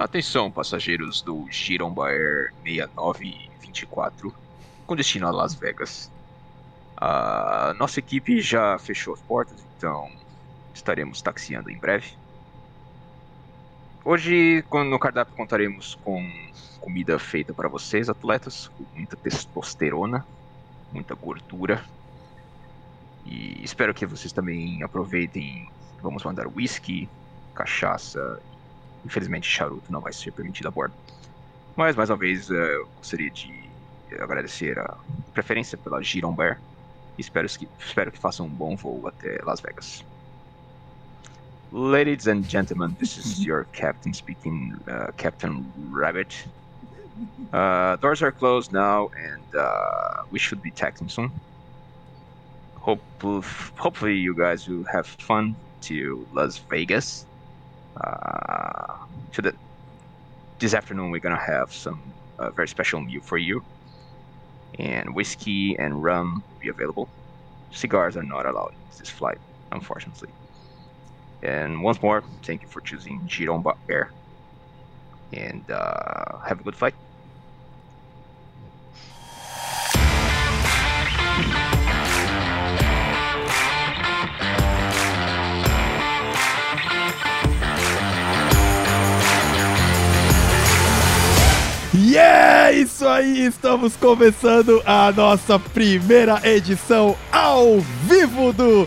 Atenção, passageiros do Giromba Air 6924, com destino a Las Vegas. A nossa equipe já fechou as portas, então estaremos taxiando em breve. Hoje, no cardápio, contaremos com comida feita para vocês, atletas, com muita testosterona, muita gordura. E espero que vocês também aproveitem. Vamos mandar whisky, cachaça. Infelizmente, charuto não vai ser permitido a bordo. Mas, mais uma vez, eh, eu gostaria de agradecer a preferência pela Giron Bear. Espero que, espero que façam um bom voo até Las Vegas. Ladies and gentlemen, this is your captain speaking, uh, Captain Rabbit. Uh, doors are closed now, and uh, we should be taxing soon. Hope, hopefully, you guys will have fun to Las Vegas. Uh, to the this afternoon, we're gonna have some uh, very special meal for you, and whiskey and rum will be available. Cigars are not allowed in this flight, unfortunately. And once more, thank you for choosing Giromba Air. And uh, have a good flight. E é isso aí, estamos começando a nossa primeira edição ao vivo do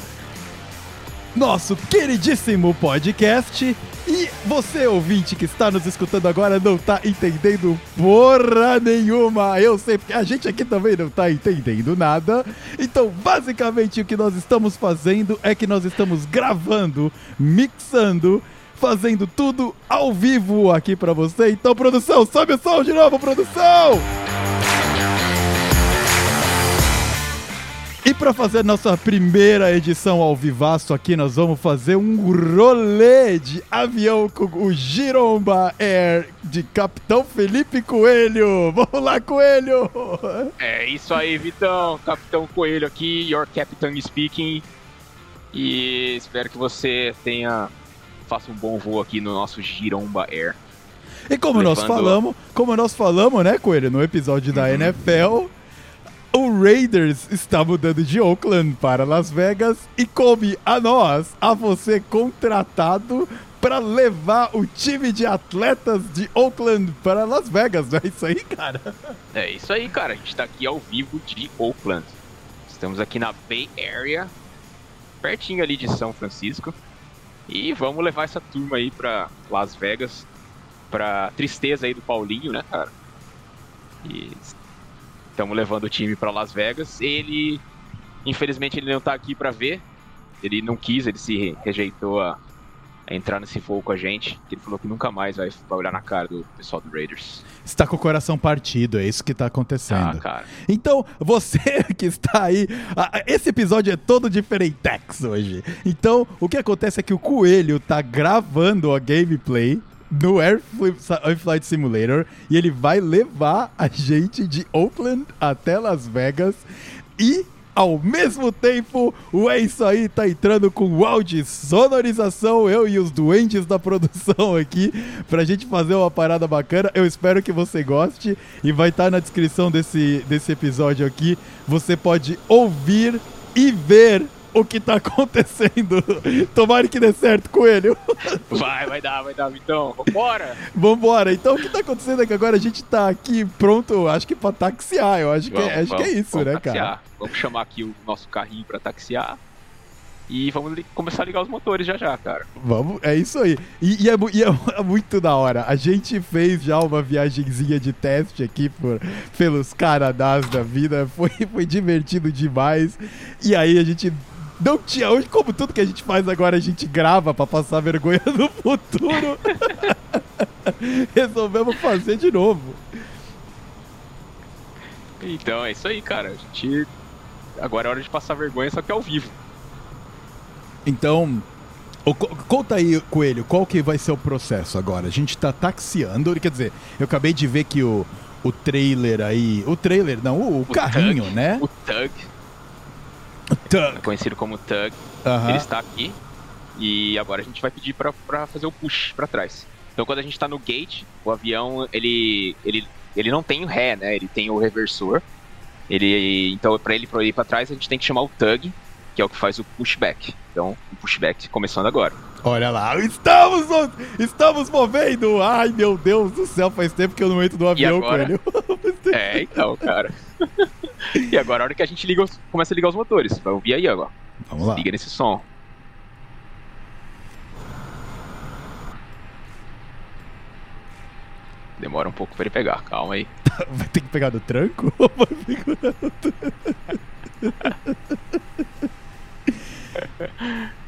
nosso queridíssimo podcast. E você, ouvinte que está nos escutando agora, não está entendendo porra nenhuma. Eu sei, porque a gente aqui também não está entendendo nada. Então, basicamente, o que nós estamos fazendo é que nós estamos gravando, mixando fazendo tudo ao vivo aqui para você. Então, produção, sobe o som de novo, produção! E para fazer nossa primeira edição ao vivaço aqui, nós vamos fazer um rolê de avião com o Giromba Air de Capitão Felipe Coelho. Vamos lá, Coelho! É isso aí, Vitão. Capitão Coelho aqui, your captain speaking. E espero que você tenha faça um bom voo aqui no nosso Giromba Air. E como Levando... nós falamos, como nós falamos, né, Coelho, no episódio da uhum. NFL, o Raiders está mudando de Oakland para Las Vegas e come a nós, a você contratado para levar o time de atletas de Oakland para Las Vegas, não é isso aí, cara? É isso aí, cara. A gente está aqui ao vivo de Oakland. Estamos aqui na Bay Area, pertinho ali de São Francisco. E vamos levar essa turma aí pra Las Vegas, pra tristeza aí do Paulinho, né, cara? E estamos levando o time para Las Vegas. Ele, infelizmente, ele não tá aqui para ver. Ele não quis, ele se rejeitou a, entrar nesse voo com a gente. Ele falou que nunca mais vai, vai olhar na cara do pessoal do Raiders. Está com o coração partido, é isso que está acontecendo. Ah, cara. Então, você que está aí, esse episódio é todo diferentex hoje. Então, o que acontece é que o Coelho está gravando a gameplay no Air Flight Simulator e ele vai levar a gente de Oakland até Las Vegas e ao mesmo tempo, o É Isso Aí tá entrando com áudio e sonorização, eu e os duendes da produção aqui, pra gente fazer uma parada bacana. Eu espero que você goste e vai estar tá na descrição desse, desse episódio aqui. Você pode ouvir e ver o que tá acontecendo. Tomara que dê certo, coelho. Vai, vai dar, vai dar, então. Vambora! Vambora! Então o que tá acontecendo é que agora a gente tá aqui pronto, acho que pra taxiar. Eu acho, vamos, que, é, acho vamos, que é isso, né, taxiar. cara? Vamos chamar aqui o nosso carrinho pra taxiar. E vamos começar a ligar os motores já já, cara. Vamos, é isso aí. E, e, é, e, é, muito da hora. A gente fez já uma viagemzinha de teste aqui por, pelos Canadás da vida. Foi, foi divertido demais. E aí a gente não tinha hoje, como tudo que a gente faz agora, a gente grava para passar vergonha no futuro. Resolvemos fazer de novo. Então, é isso aí, cara. A gente. Agora é hora de passar vergonha, só que ao vivo. Então, Conta aí, Coelho, qual que vai ser o processo agora? A gente tá taxiando, quer dizer, eu acabei de ver que o, o trailer aí. O trailer, não, o, o carrinho, tug, né? O Tug Tug. conhecido como Tug. Ele está aqui. E agora a gente vai pedir para fazer o push para trás. Então quando a gente tá no gate, o avião, ele, ele, ele não tem o ré, né? Ele tem o reversor. Ele, então para ele para ir para trás, a gente tem que chamar o tug, que é o que faz o pushback. Então, o pushback começando agora. Olha lá, estamos, estamos movendo! Ai, meu Deus do céu, faz tempo que eu não entro no avião ele. é, então, cara. e agora a hora que a gente liga, começa a ligar os motores. Vai ouvir aí agora. Vamos lá. Liga nesse som. Demora um pouco pra ele pegar, calma aí. Vai ter que pegar no tranco?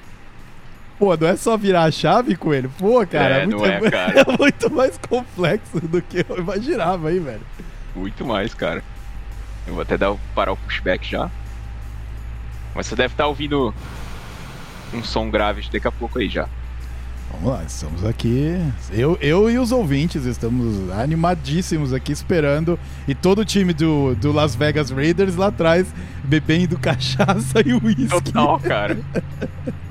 Pô, não é só virar a chave com ele? Pô, cara, é, é muito, é, cara. é muito mais complexo do que eu imaginava aí, velho. Muito mais, cara. Eu vou até dar, parar o pushback já. Mas você deve estar tá ouvindo um som grave daqui a pouco aí já. Vamos lá, estamos aqui. Eu, eu e os ouvintes estamos animadíssimos aqui esperando. E todo o time do, do Las Vegas Raiders lá atrás bebendo cachaça e uísque. Total, cara.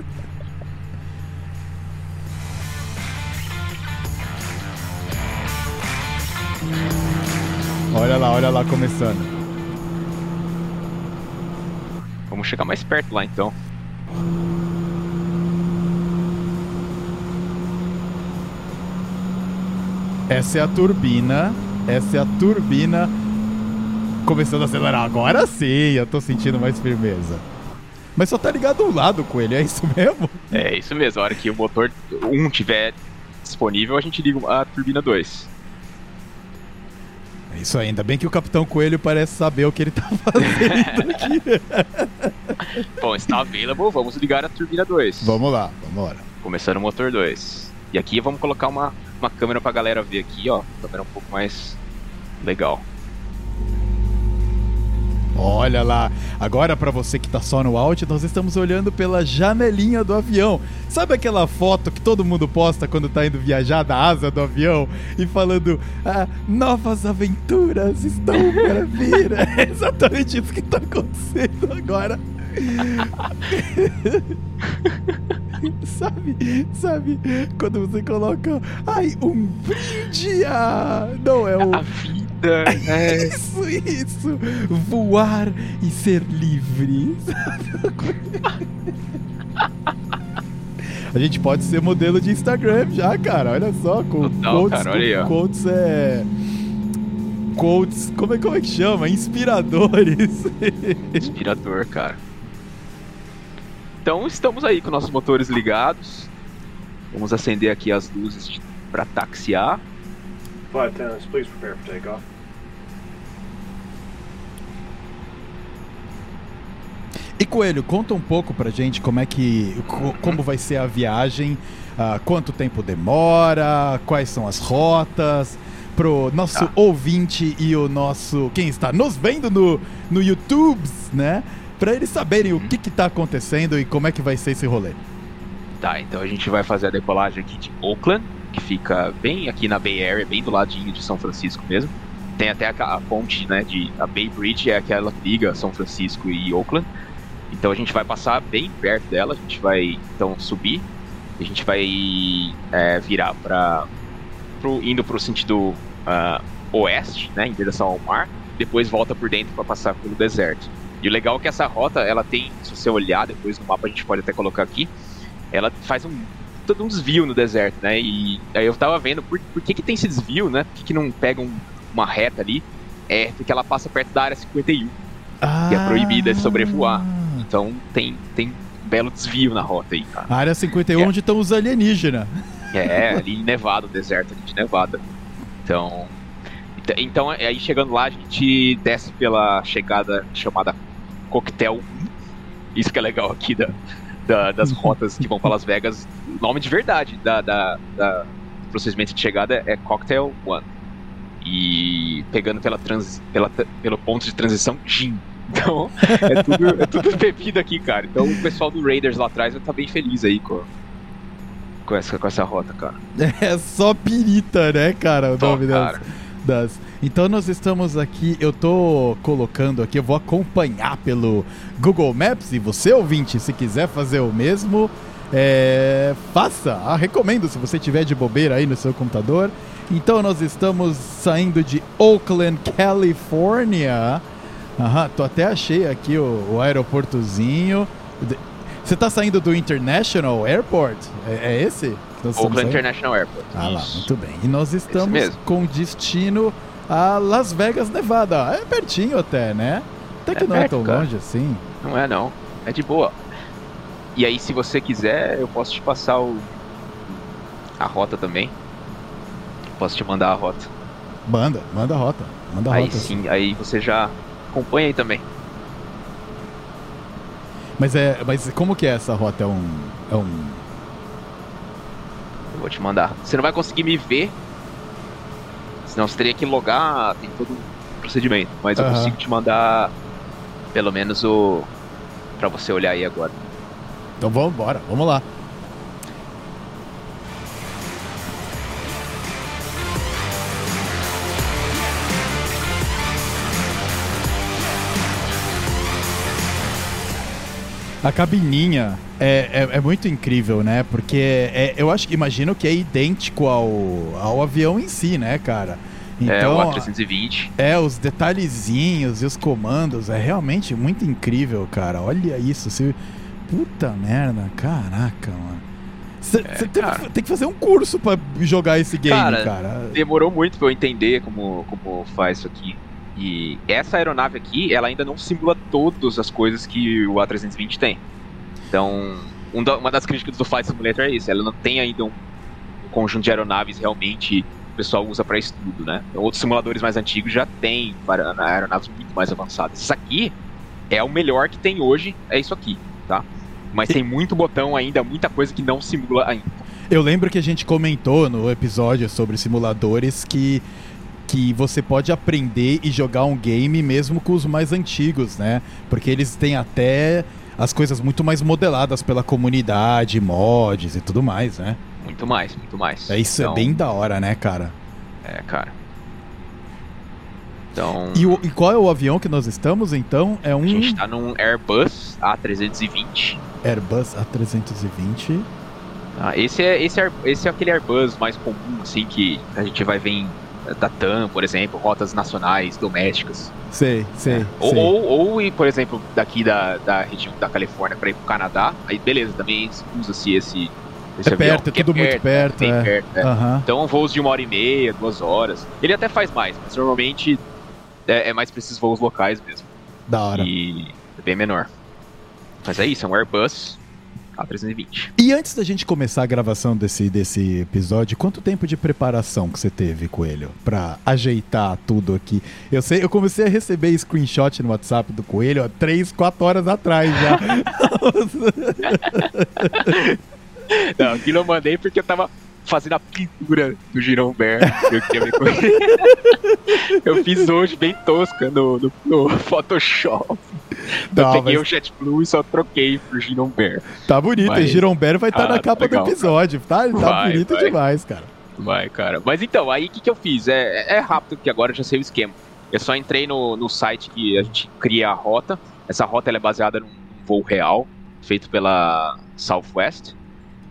olha lá, olha lá começando. Vamos chegar mais perto lá então. Essa é a turbina. Essa é a turbina começando a acelerar. Agora sim, eu tô sentindo mais firmeza. Mas só tá ligado um lado com ele, é isso mesmo? É isso mesmo. A hora que o motor 1 tiver disponível, a gente liga a turbina 2. É isso ainda bem que o Capitão Coelho parece saber o que ele tá fazendo aqui. Bom, está available, vamos ligar a turbina 2. Vamos lá, vamos lá. Começando o motor 2. E aqui vamos colocar uma uma câmera pra galera ver aqui, ó. Câmera um pouco mais legal. Olha lá, agora para você que tá só no áudio, nós estamos olhando pela janelinha do avião. Sabe aquela foto que todo mundo posta quando tá indo viajar da asa do avião e falando: ah, novas aventuras estão para vir? É exatamente isso que tá acontecendo agora. sabe, sabe, quando você coloca, ai, um brinde. Não, é o... é... Isso, isso, voar e ser livre. A gente pode ser modelo de Instagram já, cara. Olha só, com Total, quotes, cara, olha aí, quotes é quotes, como é, como é que chama? Inspiradores. Inspirador, cara. Então estamos aí com nossos motores ligados. Vamos acender aqui as luzes para taxiar. Flight attendants, please prepare for takeoff. E Coelho, conta um pouco pra gente como é que. como vai ser a viagem, uh, quanto tempo demora, quais são as rotas, pro nosso tá. ouvinte e o nosso. quem está nos vendo no, no YouTube, né? para eles saberem o que está acontecendo e como é que vai ser esse rolê. Tá, então a gente vai fazer a decolagem aqui de Oakland, que fica bem aqui na Bay Area, bem do ladinho de São Francisco mesmo. Tem até a, a ponte, né, de a Bay Bridge é aquela que liga São Francisco e Oakland. Então a gente vai passar bem perto dela, a gente vai então subir, a gente vai é, virar para indo para o sentido uh, oeste, né, em direção ao mar, depois volta por dentro para passar pelo deserto. E o legal é que essa rota, ela tem, se você olhar depois no mapa, a gente pode até colocar aqui, ela faz um todo um desvio no deserto, né? E aí eu tava vendo por, por que, que tem esse desvio, né? Por que, que não pega um, uma reta ali? É porque ela passa perto da área 51, ah. que é proibida de sobrevoar. Então tem, tem um belo desvio na rota aí, cara. A área 51 é. onde estão os alienígenas. É, ali em Nevada, deserto ali de Nevada. Então, então, aí chegando lá, a gente desce pela chegada chamada Coquetel. Isso que é legal aqui da, da, das rotas que vão para Las Vegas. O nome de verdade da, da, da procedimento de chegada é Cocktail One. E pegando pela trans, pela, pelo ponto de transição, Gin. Então, é tudo, é tudo bebida aqui, cara. Então, o pessoal do Raiders lá atrás vai estar tá bem feliz aí com, com, essa, com essa rota, cara. É só pirita, né, cara? O nome cara. das. Então nós estamos aqui, eu tô colocando aqui, eu vou acompanhar pelo Google Maps e você ouvinte, se quiser fazer o mesmo, é, faça, ah, recomendo se você tiver de bobeira aí no seu computador. Então nós estamos saindo de Oakland, Califórnia. Aham, tô até achei aqui o, o aeroportozinho. Você tá saindo do International Airport? É, é esse? Oakland International Airport. Ah lá, muito bem. E nós estamos com destino a Las Vegas, Nevada. É pertinho até, né? Até que é não perto, é tão cara. longe assim. Não é não. É de boa. E aí, se você quiser, eu posso te passar o... a rota também. Posso te mandar a rota. Manda, manda a rota. Manda a aí rota. sim, aí você já acompanha aí também. Mas é. Mas como que é essa rota? É um. É um. Eu vou te mandar. Você não vai conseguir me ver. Senão você teria que logar, tem todo um procedimento. Mas eu consigo te mandar pelo menos o. pra você olhar aí agora. Então vamos embora, vamos lá. A cabininha é, é, é, muito incrível, né? Porque é, eu acho que imagino que é idêntico ao, ao avião em si, né, cara? Então, é, o então, A320. É, os detalhezinhos e os comandos é realmente muito incrível, cara. Olha isso. Você... Puta merda, caraca, mano. Você é, tem, tem, que fazer um curso para jogar esse game, cara, cara. Demorou muito pra eu entender como, como faz isso aqui. E essa aeronave aqui, ela ainda não simula todas as coisas que o A320 tem. Então, um uma das críticas do Flight Simulator é isso, ela não tem ainda um, um conjunto de aeronaves realmente o pessoal usa para estudo, né? Então, outros simuladores mais antigos já têm aeronaves muito mais avançadas. Isso aqui é o melhor que tem hoje, é isso aqui, tá? Mas tem muito botão ainda, muita coisa que não simula ainda. Eu lembro que a gente comentou no episódio sobre simuladores que que você pode aprender e jogar um game mesmo com os mais antigos, né? Porque eles têm até as coisas muito mais modeladas pela comunidade, mods e tudo mais, né? Muito mais, muito mais. É isso, é então, é bem da hora, né, cara? É, cara. Então. E, o, e, qual é o avião que nós estamos, então? É um. A gente tá num Airbus A320. Airbus A320. Ah, esse é, esse, é, esse é aquele Airbus mais comum, assim, que a gente vai ver em da TAM, por exemplo, rotas nacionais, domésticas. Sei, sei. É. Ou, sei. ou, ou, e, por exemplo, daqui da, da região da Califórnia para ir pro Canadá, aí beleza, também usa-se esse, esse é avião, perto, é tudo é muito perto. É. perto. Uhum. Então, voos de uma hora e meia, duas horas. Ele até faz mais, mas normalmente é, é mais para esses voos locais mesmo. Da hora. E é bem menor. Mas é isso, é um Airbus a320. E antes da gente começar a gravação desse, desse episódio, quanto tempo de preparação que você teve, Coelho, para ajeitar tudo aqui? Eu sei, eu comecei a receber screenshot no WhatsApp do Coelho há 3, 4 horas atrás já. Não, aquilo eu mandei porque eu tava fazendo a pintura do Girão Bear. Eu, eu fiz hoje bem tosca no, no, no Photoshop. Não, eu peguei mas... o JetBlue e só troquei pro Girão Bear. Tá bonito, mas... Girão Bear vai estar tá ah, na capa legal, do episódio, tá? Tá vai, bonito vai. demais, cara. Vai, cara. Mas então, aí o que, que eu fiz? É, é rápido, porque agora eu já sei o esquema. Eu só entrei no, no site que a gente cria a rota. Essa rota é baseada num voo real, feito pela Southwest.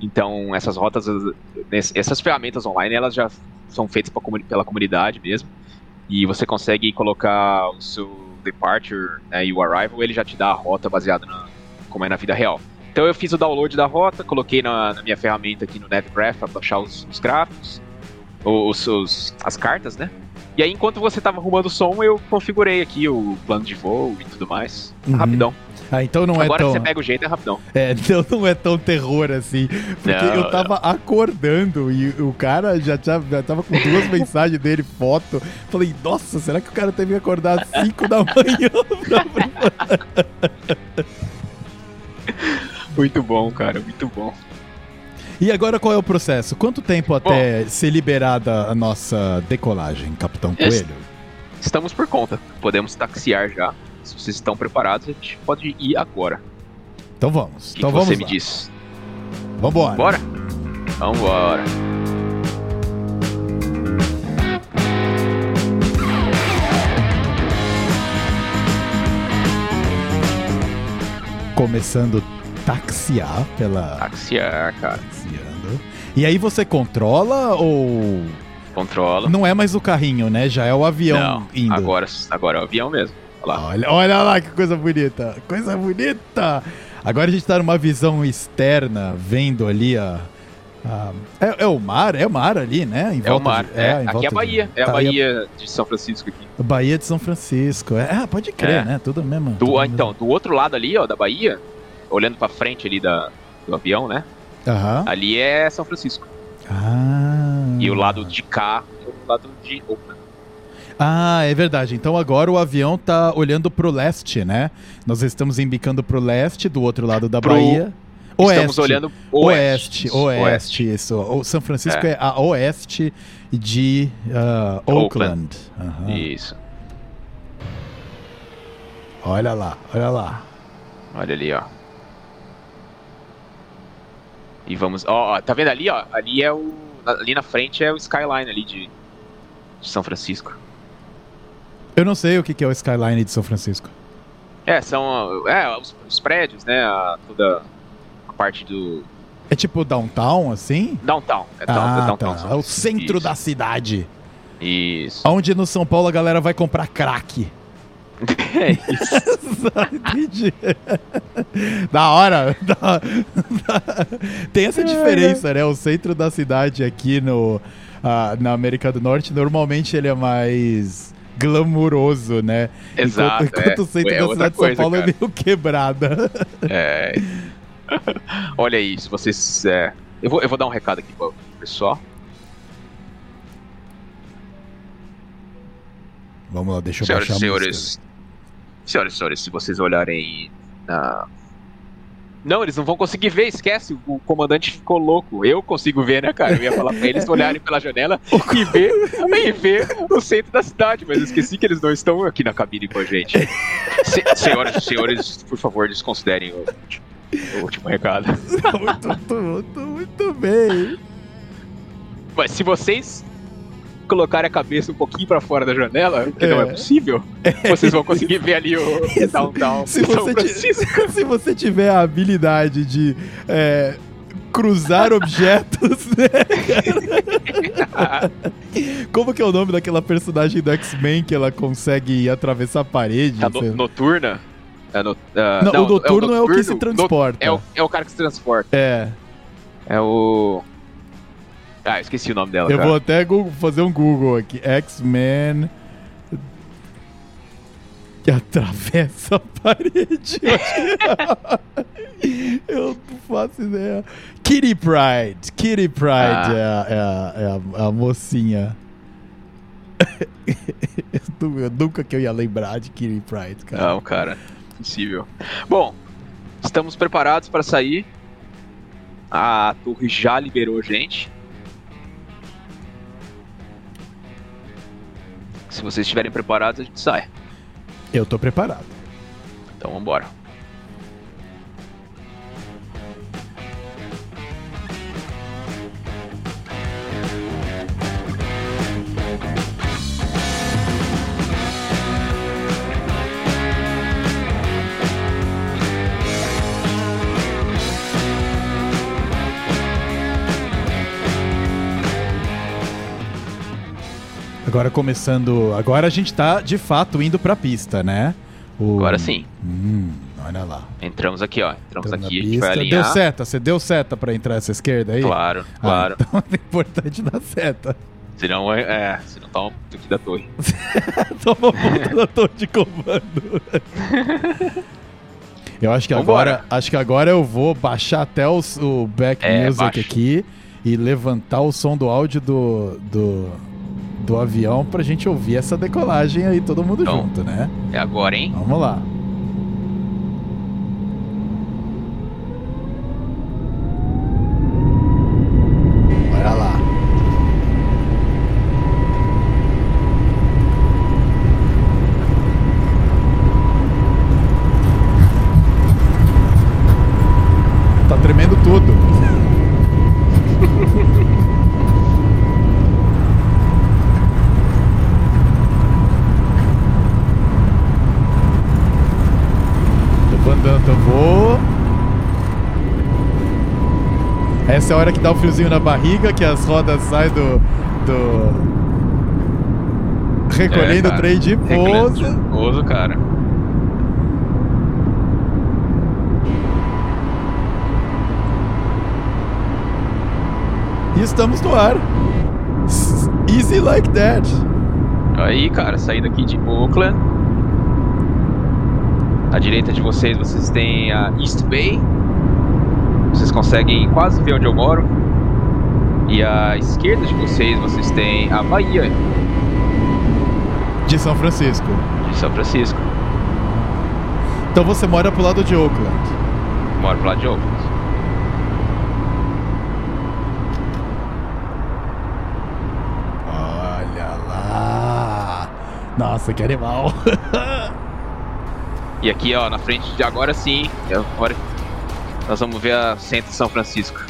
Então, essas rotas, essas ferramentas online, elas já são feitas pela comunidade mesmo. E você consegue colocar o seu departure né, e o arrival, ele já te dá a rota baseada na, como é na vida real. Então eu fiz o download da rota, coloquei na, na minha ferramenta aqui no NetGraph para baixar os, os gráficos, os, os, as cartas, né? E aí, enquanto você estava arrumando o som, eu configurei aqui o plano de voo e tudo mais. Uhum. Rapidão. Ah, então não Agora é tão... Agora você pega o jeito, é rapidão. É, então não é tão terror assim. Porque não, eu tava não. acordando e o cara já, tinha, já tava com duas mensagens dele, foto. Falei, nossa, será que o cara teve que acordar às 5 da manhã? muito bom, cara, muito bom. E agora qual é o processo? Quanto tempo até bom, ser liberada a nossa decolagem, Capitão Coelho? Estamos por conta. Podemos taxiar já. Se vocês estão preparados, a gente pode ir agora. Então vamos. Que então que vamos você lá. me diz? Vambora. Bora? Vambora. Começando taxiar pela. Taxiar, cara. Taxiando. E aí você controla ou. Controla. Não é mais o carrinho, né? Já é o avião Não, indo. Agora, agora é o avião mesmo. Olha lá. Olha, olha lá que coisa bonita. Coisa bonita. Agora a gente tá numa visão externa, vendo ali a. é, é, o mar, é o mar ali, né? é o mar. De, é, é aqui é a Bahia. De, é a Bahia de São Francisco aqui. Bahia de São Francisco. É, ah, pode crer, é. né? Tudo mesmo. Do, tudo então, mesmo. do outro lado ali, ó, da Bahia, olhando pra frente ali da, do avião, né? Uhum. Ali é São Francisco. Ah. E o lado de cá é o lado de Oakland. Ah, é verdade. Então agora o avião tá olhando pro leste, né? Nós estamos embicando pro leste, do outro lado da pro... Bahia. Oeste. Estamos olhando oeste. Oeste, oeste, oeste. isso. O São Francisco é. é a oeste de uh, Oakland. Oakland. Uhum. Isso. Olha lá, olha lá. Olha ali, ó. E vamos. Ó, ó, tá vendo ali, ó? Ali é o. Ali na frente é o skyline ali de, de São Francisco. Eu não sei o que é o skyline de São Francisco. É, são é, os, os prédios, né? A, toda a parte do. É tipo downtown, assim? Downtown. É, down, ah, downtown. Tá. É o centro Isso. da cidade. Isso. Onde no São Paulo a galera vai comprar crack. É isso. Entendi. da hora. Da, da... Tem essa diferença, né? O centro da cidade aqui no, uh, na América do Norte, normalmente ele é mais glamuroso, né? Exato. Enquanto, enquanto é. o centro é da cidade de São Paulo cara. é meio quebrada. É. Olha aí, se vocês. É... Eu, vou, eu vou dar um recado aqui pro pessoal. Vamos lá, deixa eu Senhoras e senhores, senhoras e senhores, se vocês olharem na. Não, eles não vão conseguir ver, esquece. O comandante ficou louco. Eu consigo ver, né, cara? Eu ia falar pra eles olharem pela janela e ver, e ver o centro da cidade, mas eu esqueci que eles não estão aqui na cabine com a gente. Se, senhoras e senhores, por favor, desconsiderem o, o último recado. muito, muito, muito bem. Mas se vocês colocar a cabeça um pouquinho para fora da janela, que é. não é possível, é. vocês vão conseguir ver ali o downtown se você, se você tiver a habilidade de é, cruzar objetos, né, Como que é o nome daquela personagem do X-Men que ela consegue atravessar a parede? Tá no, noturna? É no, uh, não, não, o noturno é o, noturno, é o que se transporta. É o, é o cara que se transporta. É. É o. Ah, esqueci o nome dela. Eu cara. vou até fazer um Google aqui. X-Men. Que atravessa a parede. Eu não faço ideia. Kitty Pride. Kitty Pride ah. é, a, é, a, é, a, é a mocinha. eu nunca que eu ia lembrar de Kitty Pride, cara. Não, cara. Impossível. Bom, estamos preparados para sair. A torre já liberou gente. Se vocês estiverem preparados, a gente sai. Eu tô preparado. Então vambora. Agora começando. Agora a gente tá de fato indo pra pista, né? O... Agora sim. Hum, olha lá. Entramos aqui, ó. Entramos Entramos aqui, a gente vai alinhar. Deu seta, você deu seta pra entrar essa esquerda aí? Claro, ah, claro. Então é importante dar seta. Senão, é, é senão toma um aqui da torre. toma ponto da torre de comando. eu acho que agora, acho que agora eu vou baixar até o, o back é, music baixo. aqui e levantar o som do áudio do, do do avião pra gente ouvir essa decolagem aí, todo mundo então, junto, né? É agora, hein? Vamos lá. Essa é a hora que dá o um friozinho na barriga, que as rodas saem do. do... Recolhendo é, o trem de pouso. Pouso, cara. E estamos no ar. Easy like that. Aí, cara, saindo aqui de Oakland. À direita de vocês, vocês têm a East Bay. Conseguem quase ver onde eu moro. E à esquerda de vocês, vocês têm a Bahia. De São Francisco. De São Francisco. Então você mora pro lado de Oakland. Moro pro lado de Oakland. Nossa, que animal. e aqui, ó, na frente de agora sim, agora nós vamos ver a centro de São Francisco.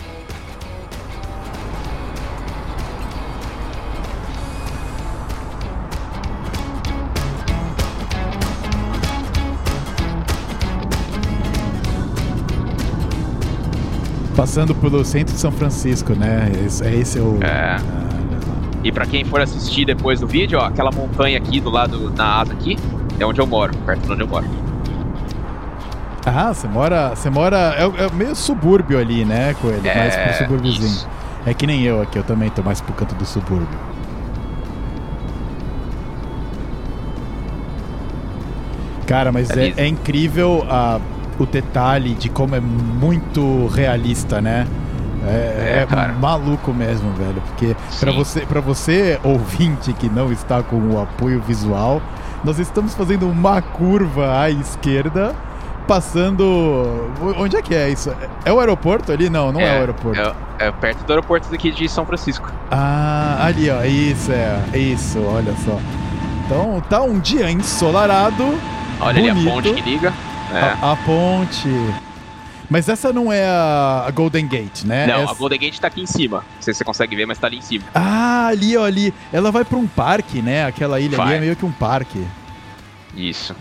Passando pelo centro de São Francisco, né? Esse, esse é o. É. E para quem for assistir depois do vídeo, ó, aquela montanha aqui do lado, na asa aqui, é onde eu moro, perto de onde eu moro. Ah, você mora. Você mora. É, é meio subúrbio ali, né, Coelho? É, mais pro subúrbiozinho. Isso. É que nem eu aqui, eu também tô mais pro canto do subúrbio. Cara, mas é, é, é incrível a, o detalhe de como é muito realista, né? É, é, é maluco mesmo, velho. Porque para você, pra você, ouvinte que não está com o apoio visual, nós estamos fazendo uma curva à esquerda, passando. Onde é que é isso? É o aeroporto ali? Não, não é, é o aeroporto. É, é, perto do aeroporto daqui de São Francisco. Ah, ali, ó. Isso, é. Isso, olha só. Então tá um dia ensolarado. Olha bonito. ali a ponte que liga. A, a ponte. Mas essa não é a, Golden Gate, né? Não, essa... a Golden Gate tá aqui em cima. Não sei se você consegue ver, mas tá ali em cima. Ah, ali, ó, ali. Ela vai pra um parque, né? Aquela ilha vai. ali é meio que um parque. Isso.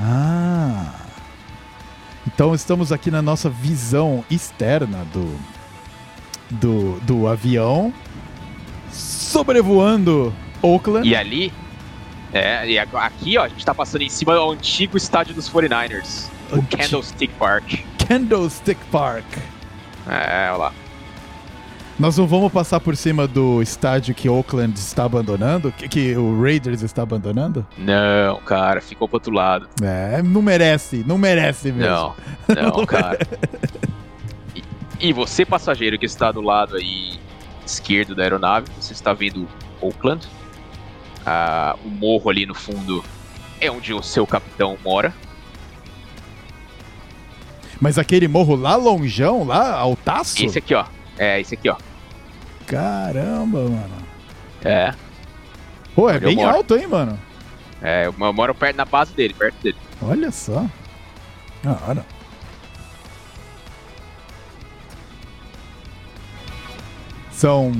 Ah. Então estamos aqui na nossa visão externa do, do, do avião sobrevoando Oakland. E ali, é, e aqui ó, a gente tá passando em cima do antigo estádio dos 49ers, o Candlestick Park. Candlestick Park. É, olha lá. Nós não vamos passar por cima do estádio que Oakland está abandonando? Que, que, o Raiders está abandonando? Não, cara, ficou pro outro lado. É, não merece, não merece mesmo. Não, não, não cara. E, e, você, passageiro que está do lado aí esquerdo da aeronave, você está vendo Oakland. Ah, o morro ali no fundo é onde o seu capitão mora. Mas aquele morro lá longeão, lá, altaço? Esse aqui, ó. É, esse aqui, ó. Caramba, mano. É. Pô, é Onde bem alto, hein, mano? É, eu moro perto na base dele, perto dele. Olha só. Cara. São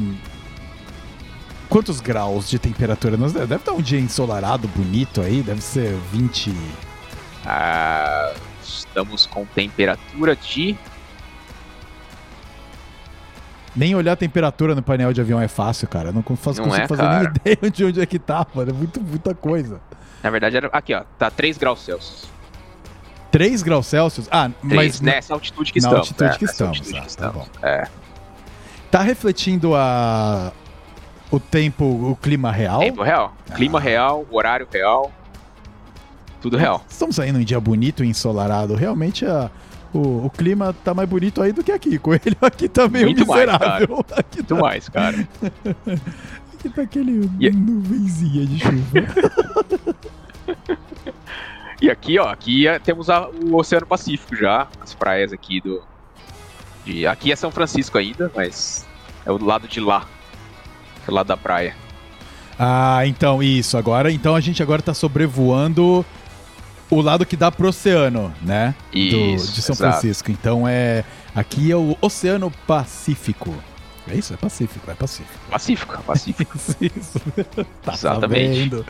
quantos graus de temperatura? Deve estar um dia ensolarado, bonito aí, deve ser 20. Ah, Estamos com temperatura de. Nem olhar a temperatura no painel de avião é fácil, cara. Eu não faço, não consigo é, fazer cara. nem ideia de onde é que tá, mano. É muito, muita coisa. Na verdade, era aqui, ó. Tá 3 graus Celsius. 3 graus Celsius? Ah, 3, mas. Nessa altitude que na estamos. Altitude é, que estamos, altitude ah, que tá estamos. Tá é. Tá refletindo a. O tempo, o clima real? Tempo real. Clima ah. real, horário real. Tudo real. Estamos saindo um dia bonito e ensolarado. Realmente a, o, o, clima tá mais bonito aí do que aqui. Com ele aqui tá meio Muito miserável. Mais, aqui Muito tá... mais, cara. aqui tá aquele yeah. nuvenzinha de chuva. e aqui, ó, aqui é, temos a, o Oceano Pacífico já, as praias aqui do. De, aqui é São Francisco ainda, mas é o lado de lá. É o lado da praia. Ah, então, isso. Agora, então a gente agora tá sobrevoando o lado que dá pro oceano, né? Isso, Do, de São exato. Francisco. Então é. Aqui é o Oceano Pacífico. É isso? É Pacífico, é Pacífico. Pacífico, Pacífico. isso, tá Exatamente. Sabendo.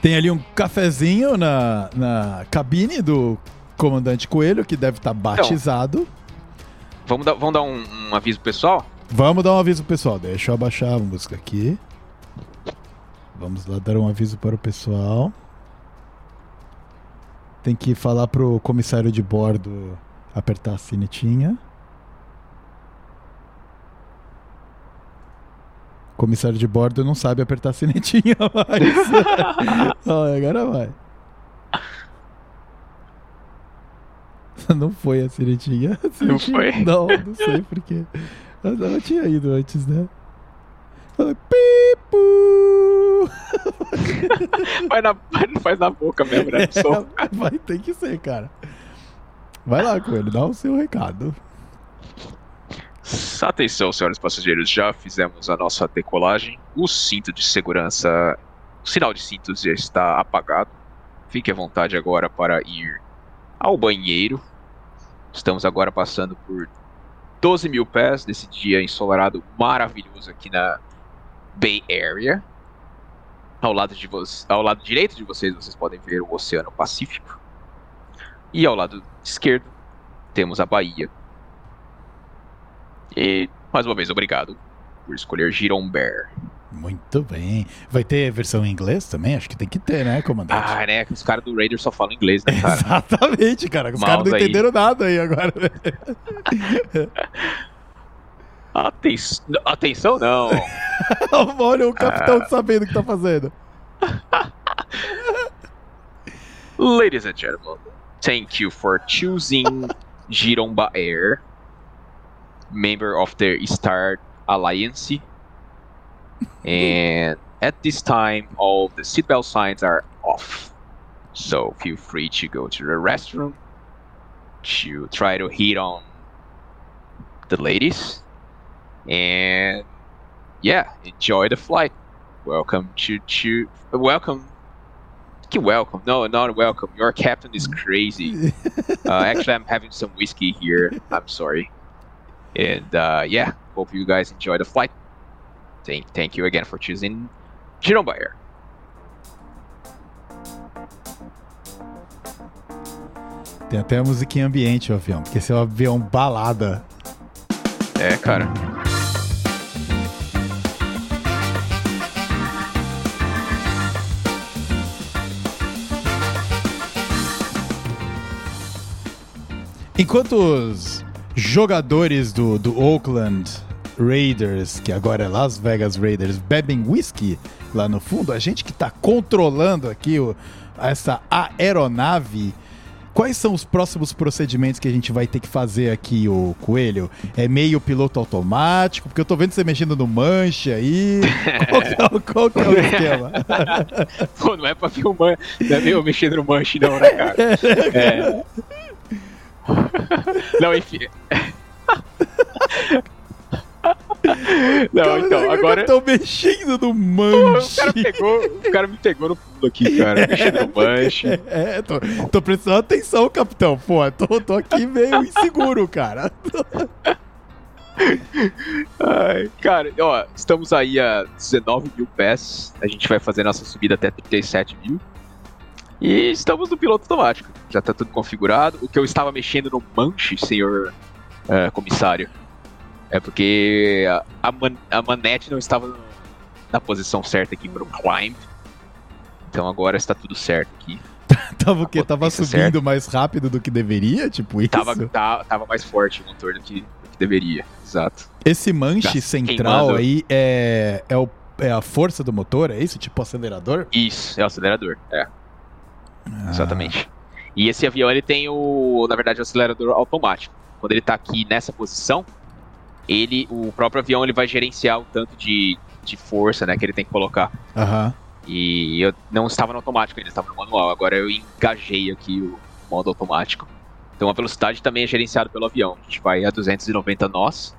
Tem ali um cafezinho na, na cabine do comandante Coelho, que deve estar tá batizado. vamos dar, vamos dar um, um aviso pessoal? Vamos dar um aviso pessoal. Deixa eu abaixar a música aqui. Vamos lá dar um aviso para o pessoal. Tem que falar pro comissário de bordo apertar a sinetinha. comissário de bordo não sabe apertar a sinetinha mais. oh, agora vai. Não foi a sinetinha. Não foi? Não, não sei porquê. Ela tinha ido antes, né? Pipu! Vai na, faz na boca mesmo, né? É, vai ter que ser, cara. Vai lá, Coelho, dá o seu recado. Atenção, senhores passageiros, já fizemos a nossa decolagem. O cinto de segurança, o sinal de cintos já está apagado. Fique à vontade agora para ir ao banheiro. Estamos agora passando por 12 mil pés nesse dia ensolarado maravilhoso aqui na Bay Area. Ao lado, de ao lado direito de vocês, vocês podem ver o Oceano Pacífico. E ao lado esquerdo, temos a Bahia e, mais uma vez, obrigado por escolher Giron Bear. Muito bem. Vai ter versão em inglês também? Acho que tem que ter, né, comandante? Ah, né? Os caras do Raider só falam inglês, né, cara? Exatamente, cara. Os caras não aí. entenderam nada aí agora. Aten... Atenção, não. Olha o capitão ah. sabendo o que tá fazendo. Ladies and gentlemen, thank you for choosing Giromba Air member of the Star Alliance. and at this time, all the seatbelt signs are off. So feel free to go to the restroom to try to hit on the ladies. And yeah, enjoy the flight. Welcome to, to welcome You're welcome. No, not welcome. Your captain is crazy. uh, actually, I'm having some whiskey here. I'm sorry. And uh, yeah, hope you guys enjoy the flight. Thank, thank you again for choosing Air. Tem até a musiquinha ambiente o avião, porque esse é um avião balada. É, cara. Enquanto os jogadores do, do Oakland Raiders, que agora é Las Vegas Raiders, bebem whisky lá no fundo, a gente que está controlando aqui o, essa aeronave. Quais são os próximos procedimentos que a gente vai ter que fazer aqui, o Coelho? É meio piloto automático? Porque eu tô vendo você mexendo no manche aí. Qual que é, qual que é o esquema? Pô, não é pra filmar, não é meio mexendo no manche não, né, cara? É. Não, enfim. Não, cara, então, agora. Estão mexendo no manche. O cara, pegou, o cara me pegou no pulo aqui, cara. Mexendo no manche. É, tô, tô prestando atenção, capitão. Pô, tô, tô aqui meio inseguro, cara. Ai, cara, ó, estamos aí a 19 mil pés. A gente vai fazer nossa subida até 37 mil. E estamos no piloto automático. Já está tudo configurado. O que eu estava mexendo no manche, senhor uh, comissário, é porque a, man, a manete não estava na posição certa aqui para o climb. Então agora está tudo certo aqui. tava o quê? Tava subindo certa. mais rápido do que deveria? Tipo isso? Tava, tava, tava mais forte o motor do que, do que deveria, exato. Esse manche central queimando. aí é, é, o, é a força do motor, é isso? Tipo acelerador? Isso, é o acelerador, é. Ah. Exatamente. E esse avião ele tem o, na verdade, o acelerador automático. Quando ele está aqui nessa posição, ele, o próprio avião, ele vai gerenciar o tanto de, de força, né, que ele tem que colocar. Uhum. E eu não estava no automático ainda, estava no manual. Agora eu engajei aqui o modo automático. Então a velocidade também é gerenciada pelo avião. A gente vai a 290 nós